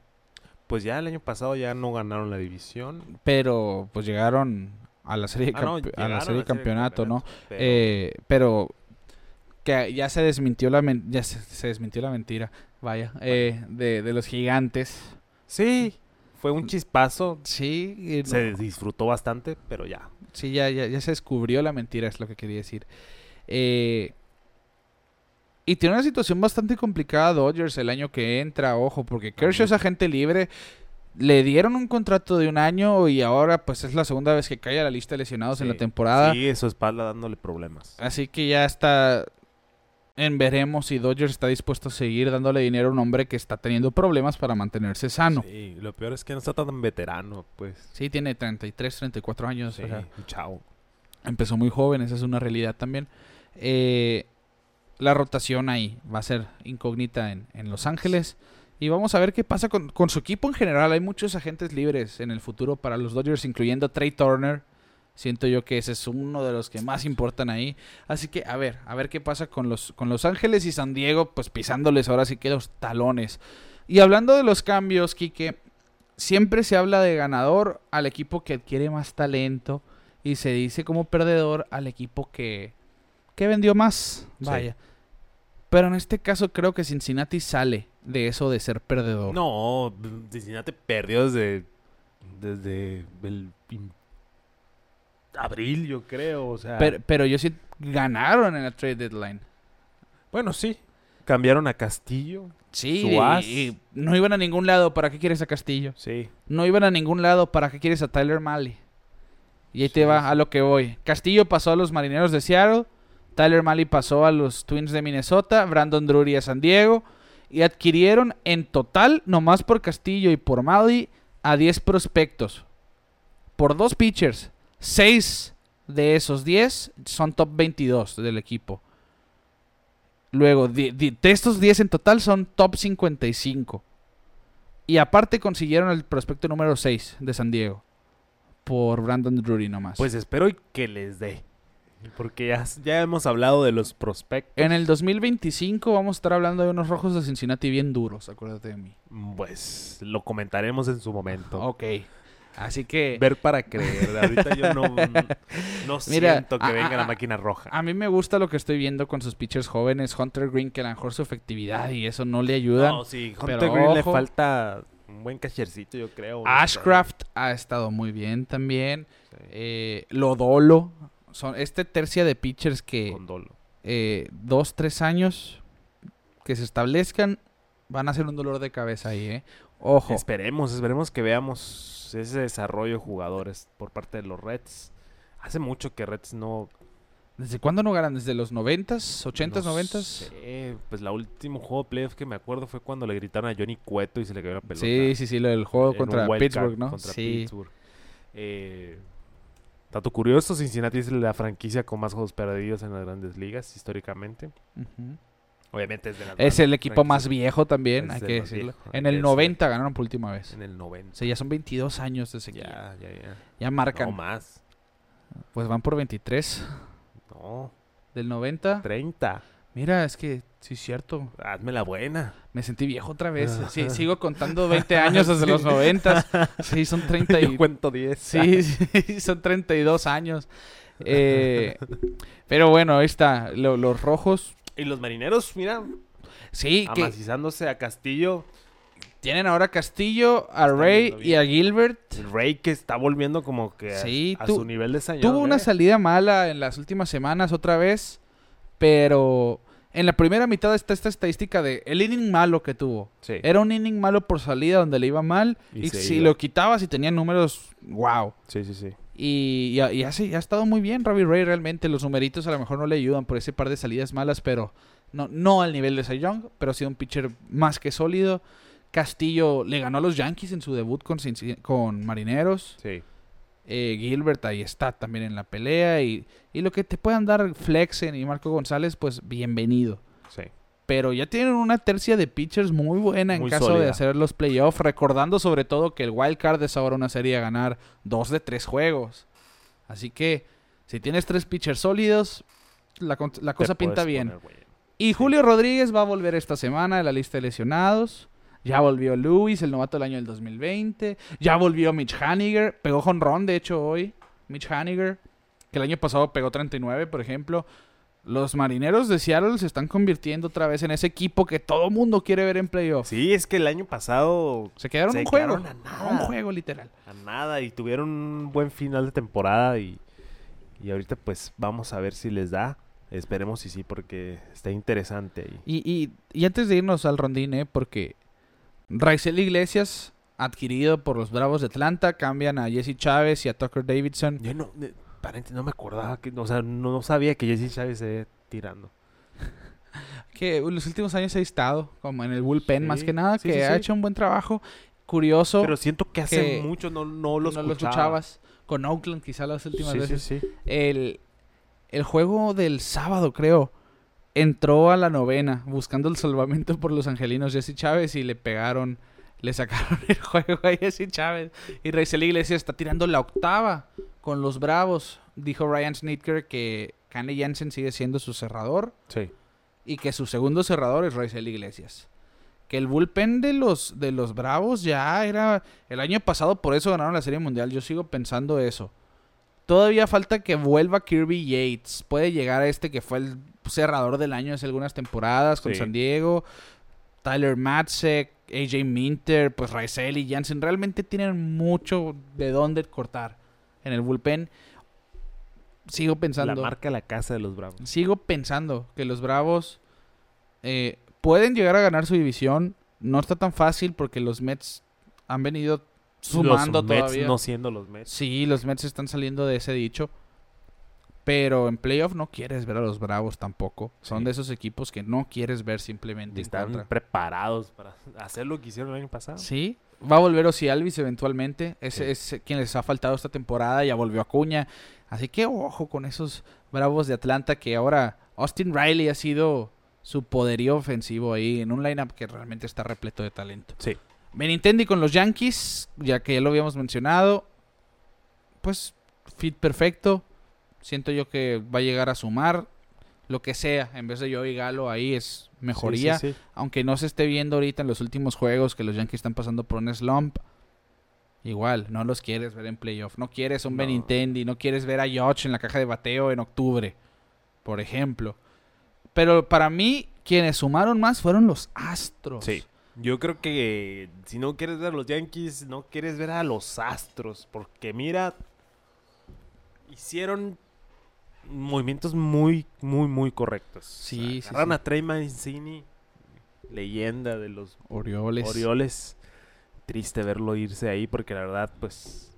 Pues ya el año pasado ya no ganaron la división. Pero pues llegaron a la serie, de Ah, no, a la serie de a la serie de campeonato, ¿no? Pero- Eh, pero que ya se desmintió la men- ya se, se desmintió la mentira, vaya, eh, de, de los gigantes. sí, fue un chispazo. Sí, no- Se disfrutó bastante, pero ya. sí ya, ya, ya se descubrió la mentira, es lo que quería decir. Eh, y tiene una situación bastante complicada Dodgers el año que entra, ojo, porque Kershaw es agente libre. Le dieron un contrato de un año y ahora pues es la segunda vez que cae a la lista de lesionados en la temporada. Sí, su espalda dándole problemas. Así que ya está en veremos si Dodgers está dispuesto a seguir dándole dinero a un hombre que está teniendo problemas para mantenerse sano. Sí, Sí, lo peor es que no está tan veterano, pues. tiene 33, 34 años. Sí, o sea, un chavo. empezó muy joven, esa es una realidad también. Eh, la rotación ahí va a ser incógnita en, en Los Ángeles. Y vamos a ver qué pasa con, con su equipo en general. Hay muchos agentes libres en el futuro para los Dodgers, incluyendo Trey Turner. Siento yo que ese es uno de los que más importan ahí. Así que a ver, a ver qué pasa con los, con los Ángeles y San Diego, pues pisándoles ahora sí que los talones. Y hablando de los cambios, Quique, siempre se habla de ganador al equipo que adquiere más talento y se dice como perdedor al equipo que, que vendió más. Sí. Vaya. Pero en este caso creo que Cincinnati sale de eso de ser perdedor. No, Cincinnati perdió desde, desde el abril, yo creo. O sea, pero, pero yo sí ganaron en la trade deadline. bueno, sí. Cambiaron a Castillo. Sí, y, y no iban a ningún lado. ¿Para qué quieres a Castillo? Sí. No iban a ningún lado. ¿Para qué quieres a Tyler Malley? Y ahí te va a lo que voy. Castillo pasó a los Marineros de Seattle. Tyler Malley pasó a los Twins de Minnesota. Brandon Drury a San Diego. Y adquirieron en total, nomás por Castillo y por Malley, a 10 prospectos. Por dos pitchers. 6 de esos 10 son top 22 del equipo. Luego, de estos 10 en total son top 55. Y aparte consiguieron el prospecto número 6 de San Diego. Por Brandon Drury nomás. Pues espero que les dé. Porque ya, ya hemos hablado de los prospectos. en el 2025 vamos a estar hablando de unos rojos de Cincinnati bien duros, acuérdate de mí. Pues lo comentaremos en su momento. Ok. Así que Ver para creer. Ahorita yo no, no Mira, siento que a- venga a- la máquina roja. a mí me gusta lo que estoy viendo con sus pitchers jóvenes. Hunter Green, que a lo mejor su efectividad y eso no le ayudan. No, sí, pero Hunter Green le falta un buen catchercito, yo creo. no. Ashcraft ha estado muy bien también. Sí, Eh, Lodolo. Son este tercia de pitchers que con dolo. eh, dos, tres años que se establezcan van a ser un dolor de cabeza ahí, ¿eh? Ojo. Esperemos, esperemos que veamos ese desarrollo de jugadores por parte de los Reds. Hace mucho que Reds no... ¿Desde cuándo no ganan? ¿Desde los noventas? ¿Ochentas, no noventas? sé, pues la último juego de playoff que me acuerdo fue cuando le gritaron a Johnny Cueto y se le cayó la pelota. Sí, sí, sí, lo del juego contra Pittsburgh, ¿no? Contra sí. Pittsburgh. Eh, dato curioso, Cincinnati es la franquicia con más juegos perdidos en las grandes ligas históricamente. Ujú. Obviamente es de las Es el equipo más viejo también, hay que decirlo. viejo, En el decirlo. 90 ganaron por última vez. en el 90. O sea, ya son 22 años de sequía. Ya, ya, ya. Ya marcan. No más. Pues van por 23 No, del 90. 30. Mira, es que sí es cierto. Hazme la buena. Me sentí viejo otra vez. Sí, sigo contando 20 años desde los 90. Sí, son 30 y... Yo cuento 10. Sí, sí, son 32 años. Eh, pero bueno, ahí está. Lo- los rojos. Y los marineros, mira, Sí, que amacizándose a Castillo. tienen ahora a Castillo, a Están Ray y a Gilbert. Rey que está volviendo como que a, Sí, a tu- su nivel de Sañón. Tuvo una ¿eh? salida mala en las últimas semanas otra vez, pero en la primera mitad está esta estadística de el inning malo que tuvo. Sí. Era un inning malo por salida donde le iba mal Y si iba. lo quitabas y tenía números, wow. sí, sí, sí. Y, y, ha- estado muy bien Robbie Ray realmente. Los numeritos a lo mejor no le ayudan por ese par de salidas malas, pero no, no al nivel de Cy Young, pero ha sido un pitcher más que sólido. Castillo le ganó a los Yankees en su debut con, con Marineros. Sí. Eh, Gilbert ahí está también en la pelea. Y, y lo que te puedan dar Flexen y Marco González, pues bienvenido. Pero ya tienen una tercia de pitchers muy buena en Muy caso de hacer los playoffs. Recordando sobre todo que el wild card es ahora una serie a ganar dos de tres juegos. Así que si tienes tres pitchers sólidos, la, cosa Te pinta bien. poner. Y Julio Rodríguez va a volver esta semana de la lista de lesionados. Ya volvió Luis, el novato del año del 2020. Ya volvió Mitch Haniger. Pegó jonrón, de hecho, hoy. Mitch Haniger. Que el año pasado pegó 39, por ejemplo. Los marineros de Seattle se están convirtiendo otra vez en ese equipo que todo mundo quiere ver en playoffs. Sí, es que el año pasado Se quedaron Se un juego. quedaron a nada. Un juego, literal. a nada y tuvieron un buen final de temporada y, y ahorita pues vamos a ver si les da. Esperemos y sí, porque está interesante ahí. Y, y, y antes de irnos al rondín, ¿eh? porque Raizel Iglesias, adquirido por los Bravos de Atlanta, cambian a Jesse Chávez y a Tucker Davidson. Yo no, no me acordaba, que, o sea, no sabía que Jesse Chávez se tirando. que en los últimos años ha estado como en el bullpen Sí, más que nada, sí, que sí, ha hecho un buen trabajo. Curioso Pero siento que hace que mucho no, no lo no escuchaba. escuchabas. Con Oakland quizá las últimas veces. El, el juego del sábado, creo. entró a la novena buscando el salvamento por los angelinos Jesse Chávez y le pegaron, le sacaron el juego a Jesse Chávez. Y Raizel Iglesias está tirando la octava con los Bravos. Dijo Ryan Snitker que Kanye Jensen sigue siendo su cerrador Sí. y que su segundo cerrador es Raizel Iglesias. Que el bullpen de los, de los Bravos ya era... El año pasado por eso ganaron la Serie Mundial. Yo sigo pensando eso. Todavía falta que vuelva Kirby Yates. Puede llegar a este que fue el cerrador del año hace algunas temporadas con Sí. San Diego. Tyler Matzek, AJ Minter, pues Raizel y Jansen. Realmente tienen mucho de dónde cortar en el bullpen. Sigo pensando... La marca la casa de los Bravos. Sigo pensando que los Bravos eh, pueden llegar a ganar su división. No está tan fácil porque los Mets han venido sumando los Mets todavía. no siendo los Mets. Sí, los Mets están saliendo de ese dicho. Pero en playoff no quieres ver a los Bravos tampoco. Son Sí. de esos equipos que no quieres ver simplemente en Están preparados para hacer lo que hicieron el año pasado. Sí, va a volver Ozzy Alvis eventualmente. Ese Sí. es quien les ha faltado esta temporada. Ya volvió Acuña. Así que ojo con esos Bravos de Atlanta que ahora Austin Riley ha sido su poderío ofensivo ahí en un lineup que realmente está repleto de talento. Sí. Benintendi con los Yankees, ya que ya lo habíamos mencionado. Pues fit perfecto. Siento yo que va a llegar a sumar lo que sea. En vez de yo y Galo ahí es mejoría Sí, sí, sí. aunque no se esté viendo ahorita en los últimos juegos que los Yankees están pasando por un slump, igual, no los quieres ver en playoff. No quieres un No. Benintendi, no quieres ver a Yoch en la caja de bateo en octubre, por ejemplo. Pero para mí, quienes sumaron más fueron los Astros. Sí. Yo creo que si no quieres ver a los Yankees, no quieres ver a los Astros. Porque mira, hicieron movimientos muy, muy, muy correctos. Sí, sí, agarran sí. a Trey Mancini, leyenda de los Orioles. Orioles. Triste verlo irse ahí porque la verdad, pues,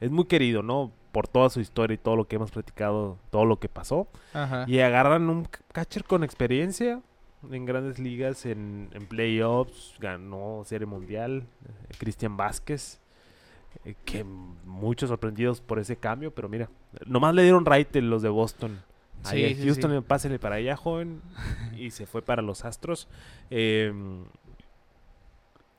es muy querido, ¿no? Por toda su historia y todo lo que hemos platicado, todo lo que pasó. Ajá. Y agarran un catcher con experiencia en grandes ligas, en, en playoffs, ganó Serie Mundial, eh, Cristian Vázquez, eh, que muchos sorprendidos por ese cambio, pero mira, nomás le dieron right los de Boston. Ahí Sí, a sí, Houston, sí. pásele para allá, joven, y se fue para los Astros. Eh,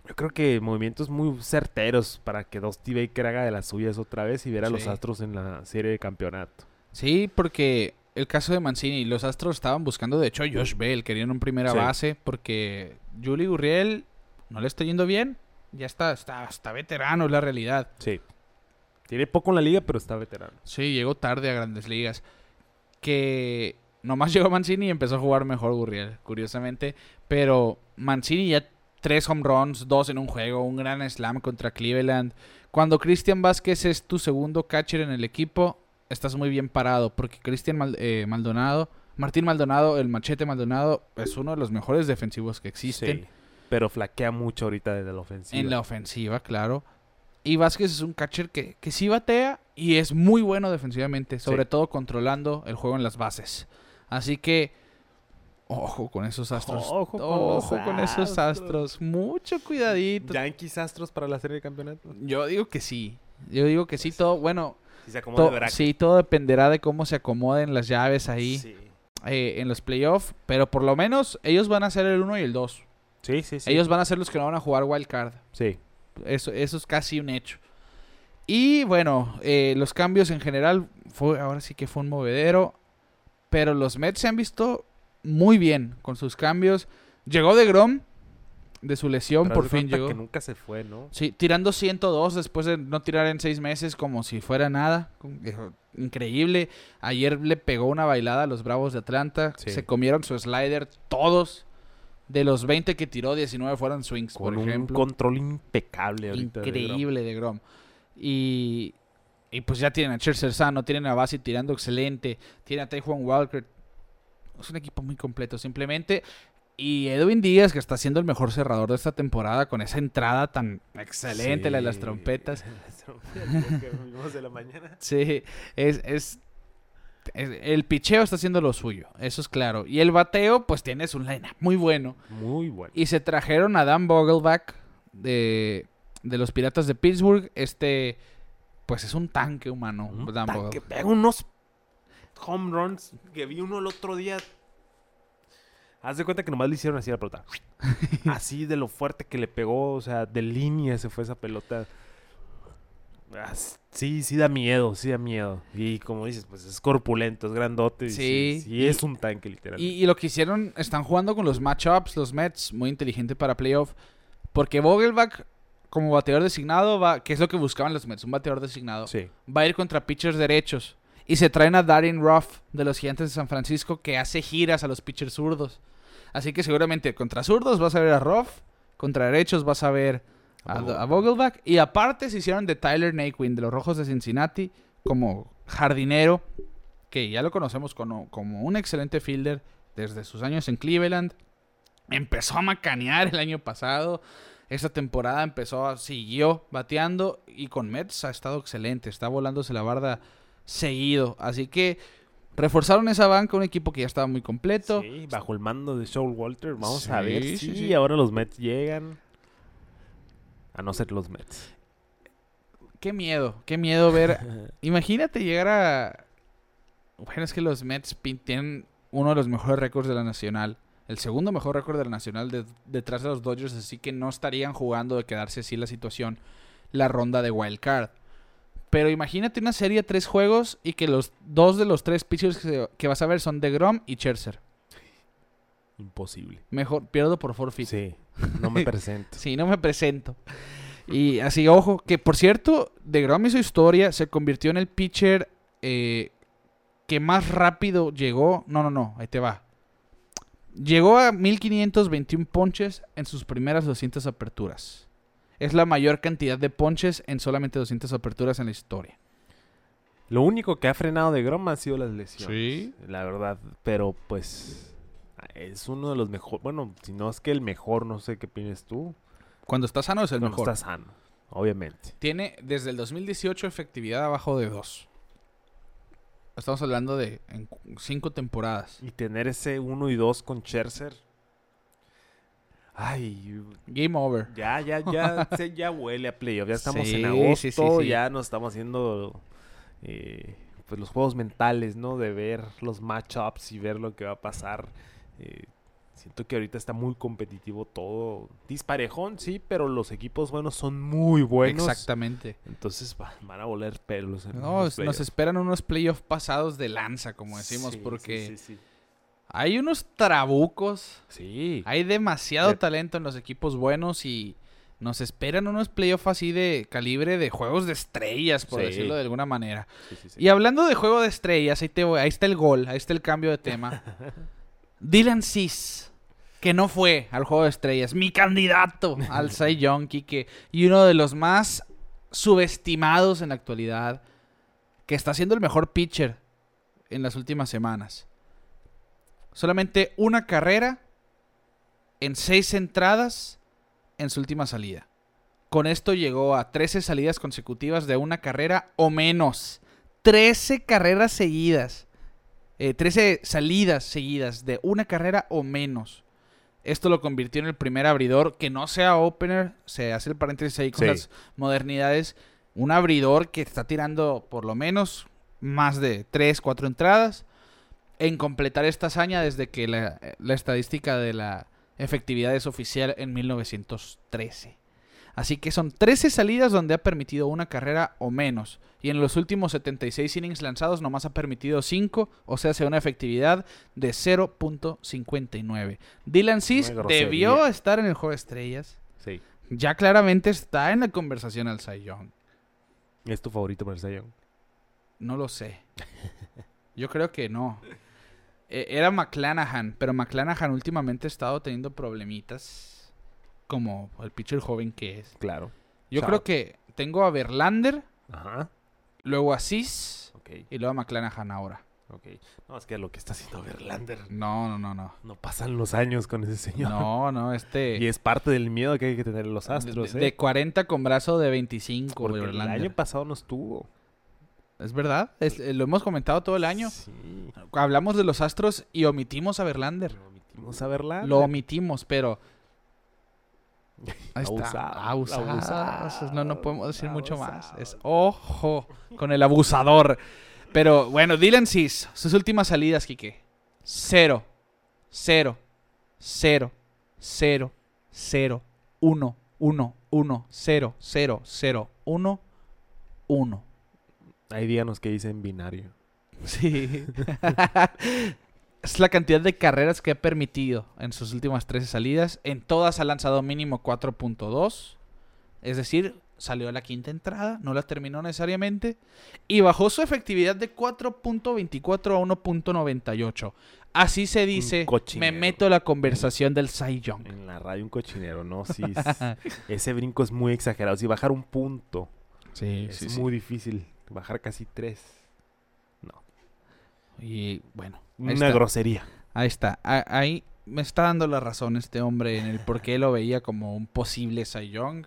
yo creo que movimientos muy certeros para que Dusty Baker haga de las suyas otra vez y ver a los. Astros en la serie de campeonato. Sí, porque el caso de Mancini, los Astros estaban buscando, de hecho, a Josh Bell, querían un primera base, porque Julie Gurriel no le está yendo bien, ya está, está, está veterano, es la realidad. Sí. Tiene poco en la liga, pero está veterano. Sí, llegó tarde a grandes ligas. Que nomás llegó Mancini y empezó a jugar mejor Gurriel, curiosamente. Pero Mancini ya tres home runs, dos en un juego, un gran slam contra Cleveland. Cuando Cristian Vázquez es tu segundo catcher en el equipo, estás muy bien parado. Porque Cristian Mal- eh, Maldonado, Martín Maldonado, el machete Maldonado, es uno de los mejores defensivos que existen. Sí, pero flaquea mucho ahorita desde la ofensiva. En la ofensiva, claro. Y Vázquez es un catcher que, que sí batea y es muy bueno defensivamente, sobre Sí. todo controlando el juego en las bases. Así que, ojo con esos astros. Ojo Ojo con con, los esos astros. Mucho cuidadito. Yankees Astros para la serie de campeonato. Yo digo que sí. Yo digo que sí, todo. Bueno, Si se to- sí, todo dependerá de cómo se acomoden las llaves ahí Sí. eh, en los playoffs. Pero por lo menos ellos van a ser el 1 y el 2. Sí, sí, sí. Ellos van a ser los que no van a jugar wild card. Sí. Eso, eso es casi un hecho. Y bueno, eh, los cambios en general, fue, ahora sí que fue un movedero. Pero los Mets se han visto muy bien con sus cambios. Llegó de Grom de su lesión, Pero por fin llegó. que nunca se fue, ¿no? Sí, tirando 102 después de no tirar en seis meses como si fuera nada. Dijo, Increíble. Ayer le pegó una bailada a los Bravos de Atlanta. Sí. Se comieron su slider todos. De los 20 que tiró, 19 fueron swings, Con por un ejemplo. control impecable ahorita. Increíble de Grom. Y, y pues ya tienen a Scherzer sano, tienen a Basi tirando excelente, tienen a Taijuan Walker. Es un equipo muy completo, simplemente. Y Edwin Díaz, que está siendo el mejor cerrador de esta temporada con esa entrada tan excelente, la de las trompetas. Las trompetas que vimos de la mañana. Sí, es, es- El picheo está haciendo lo suyo, eso es claro. Y el bateo, pues tienes un lineup muy bueno. Muy bueno. Y se trajeron a Dan Vogelback de, de los Piratas de Pittsburgh. Este, pues es un tanque humano. Un Dan tanque, pega unos home runs que vi uno el otro día Haz de cuenta que nomás le hicieron así a la pelota. así de lo fuerte que le pegó, o sea, de línea se fue esa pelota. Ah, Sí, sí da miedo, sí da miedo. Y como dices, pues es corpulento, es grandote. y Sí, Sí, sí, y- es un tanque literal. Y, y lo que hicieron, están jugando con los matchups, los Mets, muy inteligente para playoff. Porque Vogelbach, como bateador designado, va, que es lo que buscaban los Mets, un bateador designado, Sí. va a ir contra pitchers derechos. Y se traen a Darren Ruff de los Gigantes de San Francisco que hace giras a los pitchers zurdos. Así que seguramente contra zurdos vas a ver a Ruff, contra derechos vas a ver a, A. Y aparte se hicieron de Tyler Naquin de los Rojos de Cincinnati como jardinero, que ya lo conocemos como, como un excelente fielder desde sus años en Cleveland. Empezó a macanear el año pasado. Esta temporada empezó, siguió bateando y con Mets ha estado excelente. Está volándose la barda seguido. Así que reforzaron esa banca, un equipo que ya estaba muy completo. Sí, bajo el mando de Shaul Walter. Vamos a ver sí, si sí. ahora los Mets llegan. A no ser los Mets. Qué miedo, qué miedo ver. Imagínate llegar a. Bueno, es que los Mets tienen uno de los mejores récords de la Nacional. El segundo mejor récord de la Nacional de- detrás de los Dodgers, así que no estarían jugando de quedarse así la situación la ronda de Wild Card. Pero imagínate una serie de tres juegos y que los dos de los tres pitchers que, que vas a ver son DeGrom y Scherzer. Imposible. Mejor, pierdo por forfeit. Sí, no me presento. Sí, no me presento. Y así, ojo, que por cierto, DeGrom y su historia se convirtió en el pitcher eh, que más rápido llegó. No, no, no, ahí te va. Llegó a 1521 ponches en sus primeras 200 aperturas. Es la mayor cantidad de ponches en solamente 200 aperturas en la historia. Lo único que ha frenado de Grom han sido las lesiones. Sí. La verdad. Pero pues. Es uno de los mejores. Bueno, si no es que el mejor, no sé qué opinas tú. Cuando está sano es el Cuando mejor. está sano, obviamente. Tiene desde el 2018 efectividad abajo de 2. Estamos hablando de en cinco temporadas. Y tener ese 1 y 2 con Scherzer. Ay, Game over. ya, ya, ya, se- ya huele a playoff. Ya estamos Sí, en agosto, sí, sí, sí. ya nos estamos haciendo eh, pues los juegos mentales, ¿no? De ver los matchups y ver lo que va a pasar. Eh, siento que ahorita está muy competitivo todo. Disparejón, sí, pero los equipos buenos son muy buenos. Exactamente. Entonces va- van a voler pelos. en No, los nos esperan unos playoffs pasados de lanza, como decimos, Sí, porque sí, sí, sí. hay unos trabucos, Sí. hay demasiado De- talento en los equipos buenos y nos esperan unos playoffs así de calibre de juegos de estrellas, por Sí. decirlo de alguna manera. sí, sí, sí. Y hablando de juego de estrellas, ahí, te voy- ahí está el gol, ahí está el cambio de tema. Dylan Cis, que no fue al juego de estrellas, mi candidato al Cy Young, Quique, y uno de los más subestimados en la actualidad, que está siendo el mejor pitcher en las últimas semanas. Solamente una carrera en seis entradas en su última salida. Con esto llegó a 13 salidas consecutivas de una carrera o menos. 13 carreras seguidas. Eh, 13 salidas seguidas de una carrera o menos. Esto lo convirtió en el primer abridor que no sea opener. Se hace el paréntesis ahí con Sí. las modernidades. Un abridor que está tirando por lo menos más de 3, 4 entradas. En completar esta hazaña desde que la, la estadística de la efectividad es oficial en 1913. Así que son 13 salidas donde ha permitido una carrera o menos. Y en los últimos 76 innings lanzados nomás ha permitido 5, o sea, sea una efectividad de 0.59. Dylan Cis debió estar en el juego de estrellas. Sí. Ya claramente está en la conversación al Cy Young. ¿Es tu favorito para el Cy Young? No lo sé. Yo creo que no. Eh, Era McClanahan, pero McClanahan últimamente ha estado teniendo problemitas. Como el pitcher joven que es. Claro. Yo Chao. creo que tengo a Verlander, Ajá. luego a Cis Ok, y luego a McClanahan ahora. ok. No, es que lo que está haciendo Verlander. No, no, no, no. No pasan los años con ese señor. No, no, este. Y es parte del miedo que hay que tener en los de, astros, de- ¿eh? de 40 con brazo de 25, Porque el Verlander. año pasado no estuvo. Es verdad, es- eh, lo hemos comentado todo el año. Sí. Hablamos de los astros y omitimos a Verlander. Lo omitimos a Verlander. Lo omitimos, pero. Ahí está. No, no podemos decir mucho más. Es ojo con el abusador. Pero bueno, Dylan Cis, sus últimas salidas, Quique. Cero. Cero. 0, 0, 0, 1, 1, 1, 0, 0, 0, 1, 1. Ahí díganos que dicen binario. Sí. es la cantidad de carreras que ha permitido en sus últimas 13 salidas. En todas ha lanzado mínimo 4.2. Es decir, salió a la quinta entrada, no la terminó necesariamente. Y bajó su efectividad de 4.24 a 1.98. Así se dice, me meto a la conversación del Cy Young. En la radio un cochinero, ¿no? Sí, es- ese brinco es muy exagerado. Si bajar un punto Sí, es muy difícil. Bajar casi tres. Y bueno, Una está. grosería. Ahí está. Ahí me está dando la razón este hombre en el por qué lo veía como un posible Cy Young.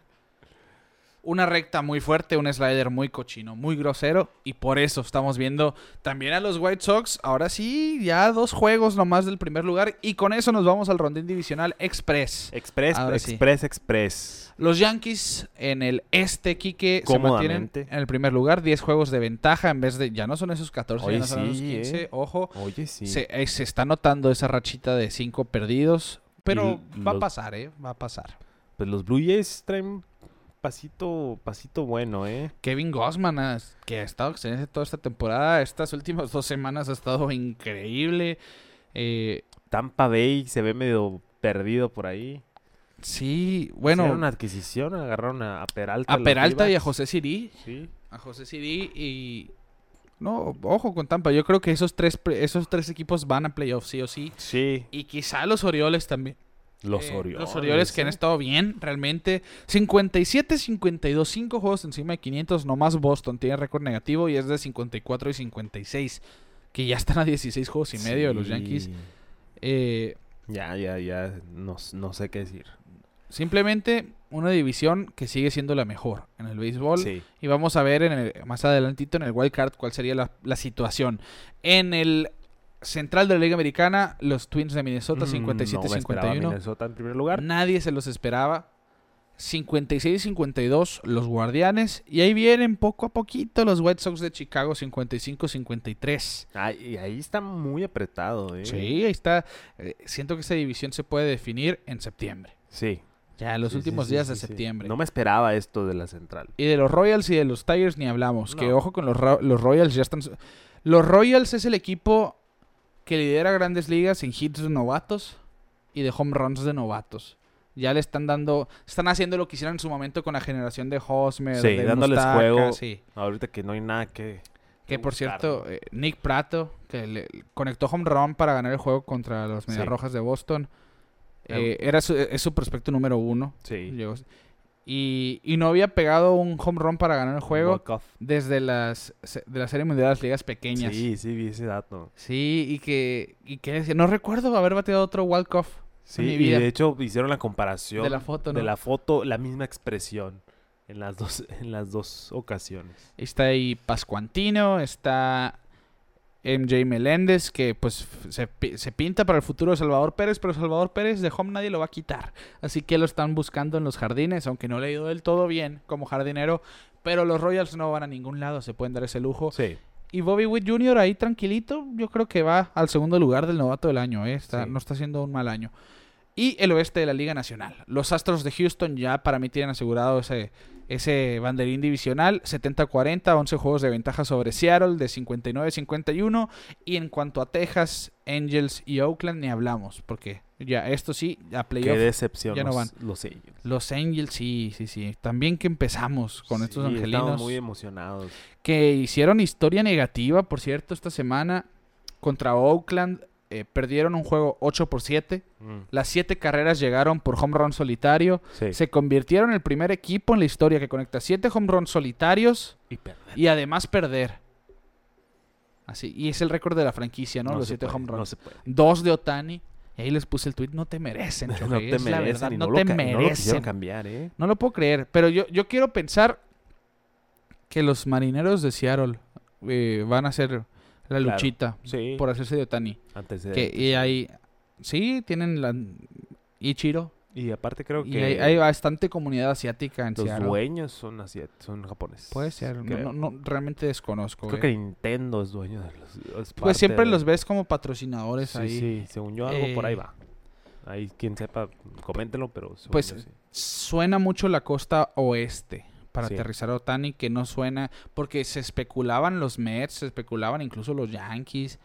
Una recta muy fuerte, un slider muy cochino, muy grosero. Y por eso estamos viendo también a los White Sox. Ahora sí, ya dos juegos nomás del primer lugar. Y con eso nos vamos al rondín divisional Express. Express, Ahora sí. Express, Express. Los Yankees en el este, Quique, se mantienen en el primer lugar. 10 juegos de ventaja en vez de... Ya no son esos 14, ya no son esos sí, 15. eh. Ojo. Oye, sí. Se, eh, se está notando esa rachita de cinco perdidos. Pero va a pasar, ¿eh? Va a pasar. Pues los Blue Jays traen pasito, pasito bueno, ¿eh? Kevin Gossman, que ha estado excelente toda esta temporada. Estas últimas dos semanas ha estado increíble. Eh, Tampa Bay se ve medio perdido por ahí. sí, Hicieron bueno, una adquisición, agarraron a, Peralta. a Peralta y a. José Siri. Sí. A José Siri y... No, ojo con Tampa. Yo creo que esos tres, esos tres equipos van a playoffs, sí o sí. Sí. Y quizá los Orioles también. Los Eh, Orioles. Los Orioles que han estado bien, realmente. 57-52, 5 juegos encima de 500. Nomás Boston tiene récord negativo y es de 54 y 56. Que ya están a 16 juegos y medio de los. Yankees. Eh, Ya, ya, ya. No, no sé qué decir. simplemente una división que sigue siendo la mejor en el béisbol. Sí. Y vamos a ver en el- más adelantito en el wild card cuál sería la, la situación. En el central de la Liga Americana, los Twins de Minnesota, Mm, no 57-51. Minnesota en primer lugar. Nadie se los esperaba. 56-52 los Guardianes. Y ahí vienen poco a poquito los White Sox de Chicago 55-53. Ah, y ahí está muy apretado, ¿eh? Sí, ahí está. Eh, siento que esa división se puede definir en septiembre. Sí. Ya, en los Sí, últimos sí, días sí, de septiembre. No me esperaba esto de la central. Y de los Royals y de los Tigers ni hablamos. Que ojo con los, los Royals, ya están... Los Royals es el equipo que lidera grandes ligas en hits de novatos y de home runs de novatos. Ya le están dando... Están haciendo lo que hicieron en su momento con la generación de Hosmer, Sí, de dándoles juego. sí. Ahorita que no hay nada que. Que por buscar, cierto, eh, Nick Prato, que le conectó home run para ganar el juego contra los Medias Sí. Rojas de Boston. Eh, era su, es su prospecto número uno. Sí. Y, y no había pegado un home run para ganar el juego desde las de la serie mundial de las ligas pequeñas. Sí, Sí, sí, vi ese dato. y que y que decía, no recuerdo haber bateado otro walk-off Sí, mi y de hecho hicieron la comparación de la foto, ¿no? de la foto, la misma expresión en las dos, en las dos ocasiones. Está ahí Pascuantino, está MJ Meléndez, que pues se, se pinta para el futuro de Salvador Pérez, pero Salvador Pérez de home nadie lo va a quitar. Así que lo están buscando en los jardines, aunque no le ha ido del todo bien como jardinero. Pero los Royals no van a ningún lado, se pueden dar ese lujo. Sí. Y Bobby Witt Jr. ahí tranquilito, yo creo que va al segundo lugar del novato del año, ¿eh? Está- Sí. no está haciendo un mal año. Y el oeste de la Liga Nacional. Los Astros de Houston ya para mí tienen asegurado ese, ese banderín divisional. 70-40, 11 juegos de ventaja sobre Seattle de 59-51. Y en cuanto a Texas, Angels y Oakland ni hablamos. Porque ya esto sí, a Qué playoff. decepción ya no los, van. los Angels. Los Angels sí, sí, sí. También que empezamos con estos Sí, angelinos estamos muy emocionados. que hicieron historia negativa, por cierto, esta semana contra Oakland. Eh, perdieron un juego 8 por 7. Mm, Las 7 carreras llegaron por home run solitario. Sí. Se convirtieron en el primer equipo en la historia que conecta 7 home runs solitarios Y perder. y además perder. Así, y es el récord de la franquicia, ¿no? Los se 7 puede, home runs. No. Dos de Otani. Y ahí les puse el tweet, no te merecen, No te es la merecen verdad, y no, no, te ca- no lo merecen. cambiar, ¿eh? No lo puedo creer, pero yo, yo quiero pensar que los marineros de Seattle eh, van a hacer la Claro. luchita Sí. por hacerse de Otani. Antes de... Que, y ahí, sí, tienen la Ichiro. Y aparte creo Y que hay, hay bastante comunidad asiática en los Seattle. dueños son son japoneses. Puede ser, no, Creo. no- no, realmente desconozco. Creo eh. que Nintendo es dueño de los... es Pues siempre de- los ves como patrocinadores Sí, ahí. sí, según yo algo por ahí Eh, va. Ahí quien sepa, coméntenlo, pero... Pues, yo sí. Suena mucho la costa oeste para Sí. aterrizar a Otani, que no suena, porque se especulaban los Mets, se especulaban incluso los Yankees,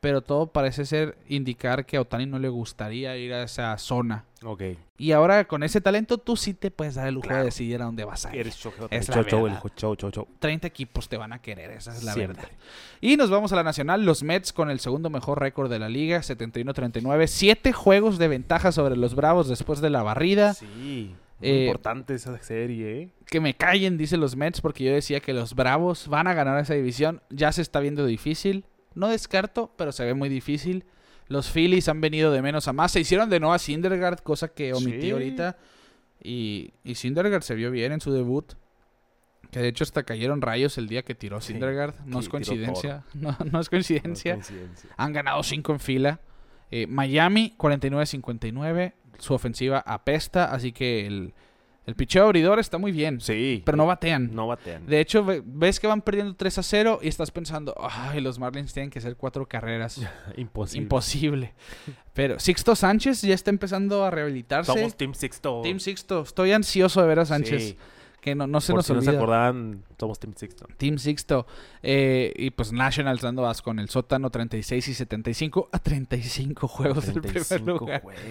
pero todo parece ser indicar que a Otani no le gustaría ir a esa zona. Ok. Y ahora con ese talento tú sí te puedes dar el lujo de decidir a dónde vas a ir. Eres Es la verdad. chau, chau, chau. 30 equipos te van a querer, esa es la Siempre. verdad. Y nos vamos a la nacional, los Mets con el segundo mejor récord de la liga, 71-39, siete juegos de ventaja sobre los Bravos después de la barrida. Sí. Eh, importante esa serie, ¿eh? Que me callen, dice los Mets, porque yo decía que los Bravos van a ganar esa división. Ya se está viendo difícil. No descarto, pero se ve muy difícil. Los Phillies han venido de menos a más. Se hicieron de nuevo a Syndergaard, cosa que omití Sí. ahorita. Y, y Syndergaard se vio bien en su debut. Que de hecho hasta cayeron rayos el día que tiró Sí, Syndergaard. No es coincidencia. No, no es No coincidencia. coincidencia. Han ganado 5 en fila. Eh, Miami 49-59. Su ofensiva apesta. Así que el, el picheo abridor está muy bien. Sí. Pero no batean. No batean. De hecho, ve- ves que van perdiendo 3 a 0 y estás pensando, ay, los Marlins tienen que hacer cuatro carreras. Imposible. Imposible. Pero Sixto Sánchez ya está empezando a rehabilitarse. Somos Team Sixto. Team Sixto. Estoy ansioso de ver a Sánchez. Sí. Que no, no se Por nos si no se olvida. acordaban, somos Team Sixto. Team Sixto. Eh, y pues Nationals dando vas con el sótano 36 y 75 a 35 juegos del primer 35 lugar. juegos.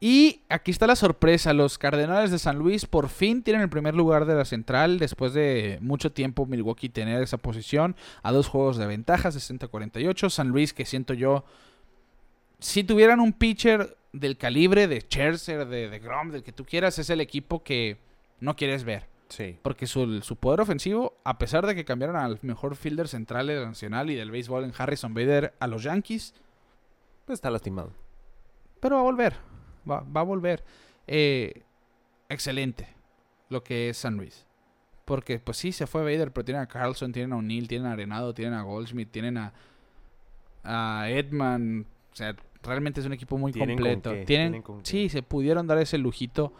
Y aquí está la sorpresa. Los Cardenales de San Luis por fin tienen el primer lugar de la central. Después de mucho tiempo Milwaukee tener esa posición. A dos juegos de ventaja, 60-48. San Luis, que siento yo. Si tuvieran un pitcher del calibre de Scherzer, de, de Grom, del que tú quieras, es el equipo que no quieres ver. Sí. Porque su, su poder ofensivo, a pesar de que cambiaron al mejor fielder central de la nacional y del béisbol en Harrison Bader a los Yankees, Pues está lastimado. pero va a volver. Va, va a volver. Eh, excelente lo que es San Luis. Porque, pues sí, se fue Vader, pero tienen a Carlson, tienen a O'Neill, tienen a Arenado, tienen a Goldschmidt, tienen a, a Edman. O sea, realmente es un equipo muy Tienen con completo. qué, Tienen, tienen con qué. sí, se pudieron dar ese lujito.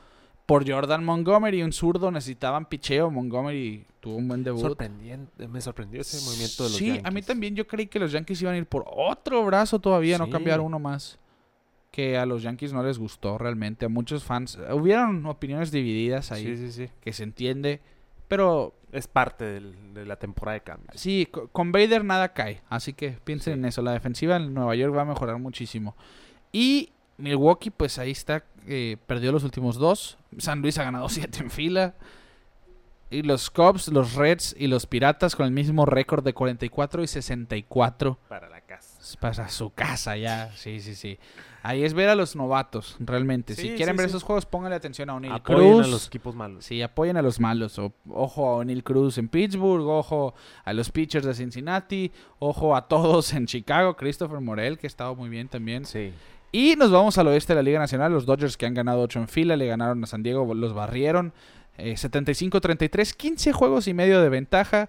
Por Jordan Montgomery, un zurdo, necesitaban picheo. Montgomery tuvo un buen debut. Sorprendiente. Me sorprendió ese movimiento de los sí, a mí Yankees. también yo creí que los Yankees iban a ir por otro brazo todavía, no cambiar uno más. Que a los Yankees no les gustó realmente. A muchos fans. Hubieron opiniones divididas ahí, Sí, sí, sí. que se entiende. Pero Es parte del- de la temporada de cambios. sí, co- con Vader nada cae. Así que piensen en eso. La defensiva en Nueva York va a mejorar muchísimo. Y Milwaukee, pues ahí está. eh, perdió los últimos dos. San Luis ha ganado siete en fila. Y los Cubs, los Reds y los Piratas con el mismo récord de 44 y 64 Para la casa. para su casa ya. Sí, sí, sí. Ahí es ver a los novatos, realmente. si quieren sí, ver sí. esos juegos, pónganle atención a O'Neill Apoyen Cruz. a los equipos malos. Sí, apoyen a los malos. O- ojo a O'Neill Cruz en Pittsburgh, ojo a los pitchers de Cincinnati, ojo a todos en Chicago, Christopher Morel, que ha estado muy bien también. Sí. Y nos vamos al oeste de la Liga Nacional, los Dodgers que han ganado 8 en fila, le ganaron a San Diego, los barrieron. eh, 75-33, 15 juegos y medio de ventaja.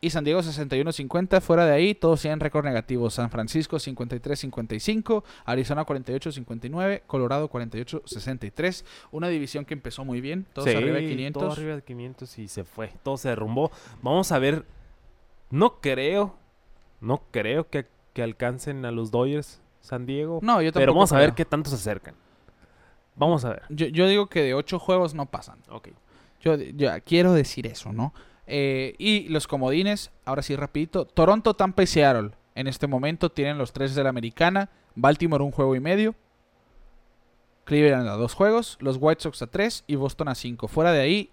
Y San Diego 61-50, fuera de ahí, todos tienen récord negativo. San Francisco 53-55, Arizona 48-59, Colorado 48-63. Una división que empezó muy bien, todos Sí, arriba de Todo 500. arriba de 500 y se fue. Todo se derrumbó. Vamos a ver. No creo. No creo que, que alcancen a los Dodgers San Diego. No, yo tampoco pero vamos a ver qué tanto se acercan. Vamos a ver. Yo, yo digo que de 8 juegos no pasan. Ok. Yo, yo quiero decir eso, ¿no? Eh, y los comodines, ahora sí rapidito. Toronto, Tampa y Seattle. En este momento tienen los tres de la americana. Baltimore un juego y medio. Cleveland a dos juegos. Los White Sox a tres y Boston a cinco. Fuera de ahí,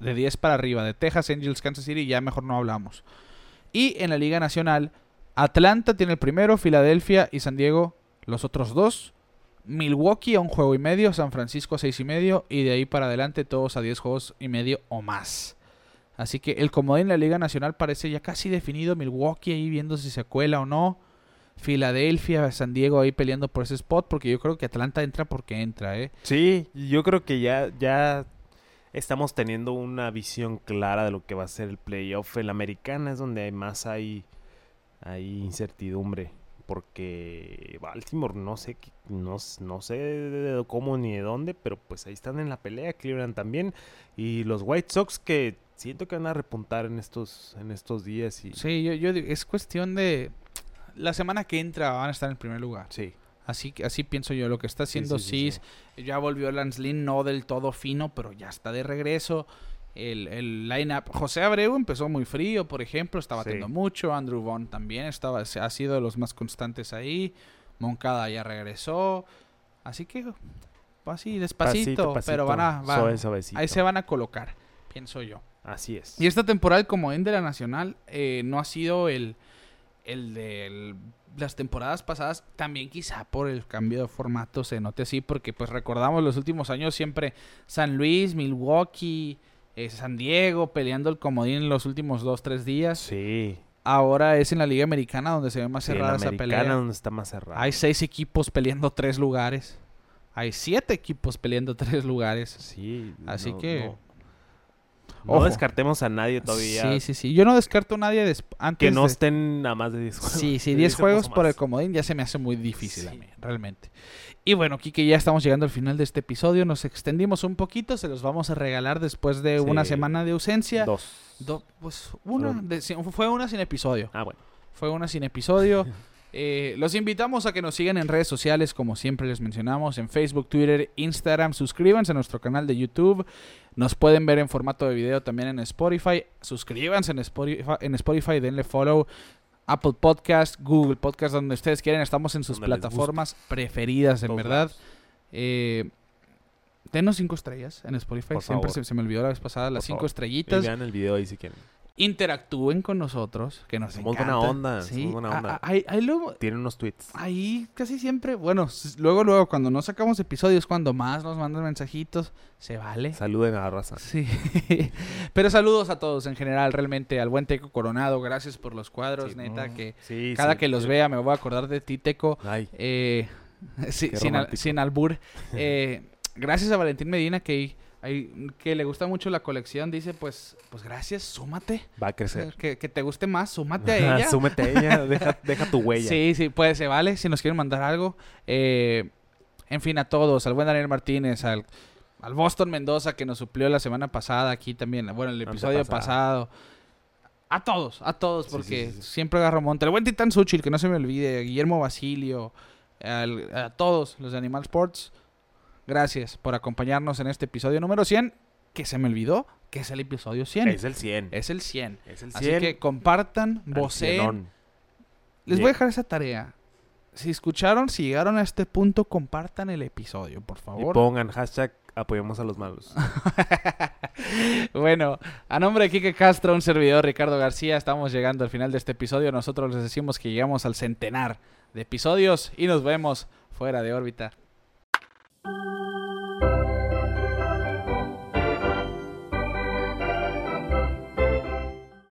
de 10 para arriba. De Texas, Angels, Kansas City, ya mejor no hablamos. Y en la Liga Nacional, Atlanta tiene el primero, Filadelfia y San Diego los otros dos. Milwaukee a un juego y medio, San Francisco a seis y medio y de ahí para adelante todos a 10 juegos y medio o más. Así que el comodín en la Liga Nacional parece ya casi definido. Milwaukee ahí viendo si se cuela o no. Filadelfia, San Diego ahí peleando por ese spot porque yo creo que Atlanta entra porque entra, ¿eh? Sí, yo creo que ya, ya estamos teniendo una visión clara de lo que va a ser el playoff. En la americana es donde más hay, hay incertidumbre. Porque Baltimore no sé, no, no sé de cómo ni de dónde, pero pues ahí están en la pelea, Cleveland también. Y los White Sox que siento que van a repuntar en estos, en estos días. Y... Sí, yo, yo es cuestión de... La semana que entra van a estar en primer lugar. Sí. Así, así pienso yo. Lo que está haciendo sí, ya volvió Lance Lynn, no del todo fino, pero ya está de regreso. El, el line-up. José Abreu empezó muy frío, por ejemplo, estaba Sí. batiendo mucho. Andrew Vaughn también estaba, ha sido de los más constantes ahí. Moncada ya regresó. Así que, así, despacito, pero van a. va- suave, ahí se van a colocar, pienso yo. Así es. Y esta temporada, el comodín de la Nacional, eh, no ha sido el, el de el- las temporadas pasadas. También quizá por el cambio de formato se note así, porque pues recordamos los últimos años siempre San Luis, Milwaukee, eh, San Diego peleando el comodín en los últimos dos, tres días. Sí. Ahora es en la Liga Americana donde se ve más Sí, en la cerrada esa americana pelea. donde está más cerrado. Hay seis equipos peleando tres lugares. Hay siete equipos peleando tres lugares. Sí. Así no- que- No, no descartemos a nadie todavía. Sí, sí, sí. Yo no descarto a nadie antes Que no de- estén a más de 10 juegos. Sí, sí, De 10 juegos por el comodín ya se me hace muy difícil a mí, realmente. Y bueno, Kike, ya estamos llegando al final de este episodio. Nos extendimos un poquito, se los vamos a regalar después de Sí. una semana de ausencia. Dos. Do- pues una, de- fue una sin episodio. Ah, bueno. Fue una sin episodio. Eh, los invitamos a que nos sigan en redes sociales, como siempre les mencionamos, en Facebook, Twitter, Instagram. Suscríbanse a nuestro canal de YouTube. Nos pueden ver en formato de video también en Spotify. Suscríbanse en Spotify, en Spotify denle follow. Apple Podcast, Google Podcast, donde ustedes quieran. Estamos en sus plataformas preferidas, en Todos verdad. Eh, denos cinco estrellas en Spotify. Por Siempre se, se me olvidó la vez pasada las cinco favor. Y estrellitas. vean el video ahí si quieren. Interactúen con nosotros, que nos Somos encanta. buena onda, Sí, somos buena onda. a- ahí- ahí luego- Tienen unos tweets. ahí casi siempre, bueno, luego, luego, cuando no sacamos episodios, cuando más nos mandan mensajitos, se vale. Saluden a la raza. Sí. Pero saludos a todos en general, realmente, al buen Teco Coronado, gracias por los cuadros, Sí, neta, no. que Sí, cada que los vea me voy a acordar de ti, Teco. Ay, Eh, al- sin albur. Eh, gracias a Valentín Medina, que, que le gusta mucho la colección, dice, pues, pues gracias, súmate. va a crecer. Que, que te guste más, súmate a ella. Súmete a ella, deja, deja tu huella. Sí, sí, puede, se vale. Si nos quieren mandar algo. Eh, en fin, a todos. Al buen Daniel Martínez, al, al Boston Mendoza que nos suplió la semana pasada aquí también. Bueno, el episodio pasado. A todos, a todos, porque sí, sí, sí. siempre agarro monte. El buen Titán Suchil, que no se me olvide. Guillermo Basilio. al- a todos los de Animal Sports. Gracias por acompañarnos en este episodio número 100. Que se me olvidó que es el episodio 100. Es el 100. Es el 100. Es el 100. Así que compartan, voceen. Les voy a dejar esa tarea. Si escucharon, si llegaron a este punto, compartan el episodio, por Y favor. pongan hashtag apoyemos a los malos. bueno, a nombre de Kike Castro, un servidor Ricardo García, estamos llegando al final de este episodio. Nosotros les decimos que llegamos al centenar de episodios y nos vemos fuera de órbita. Música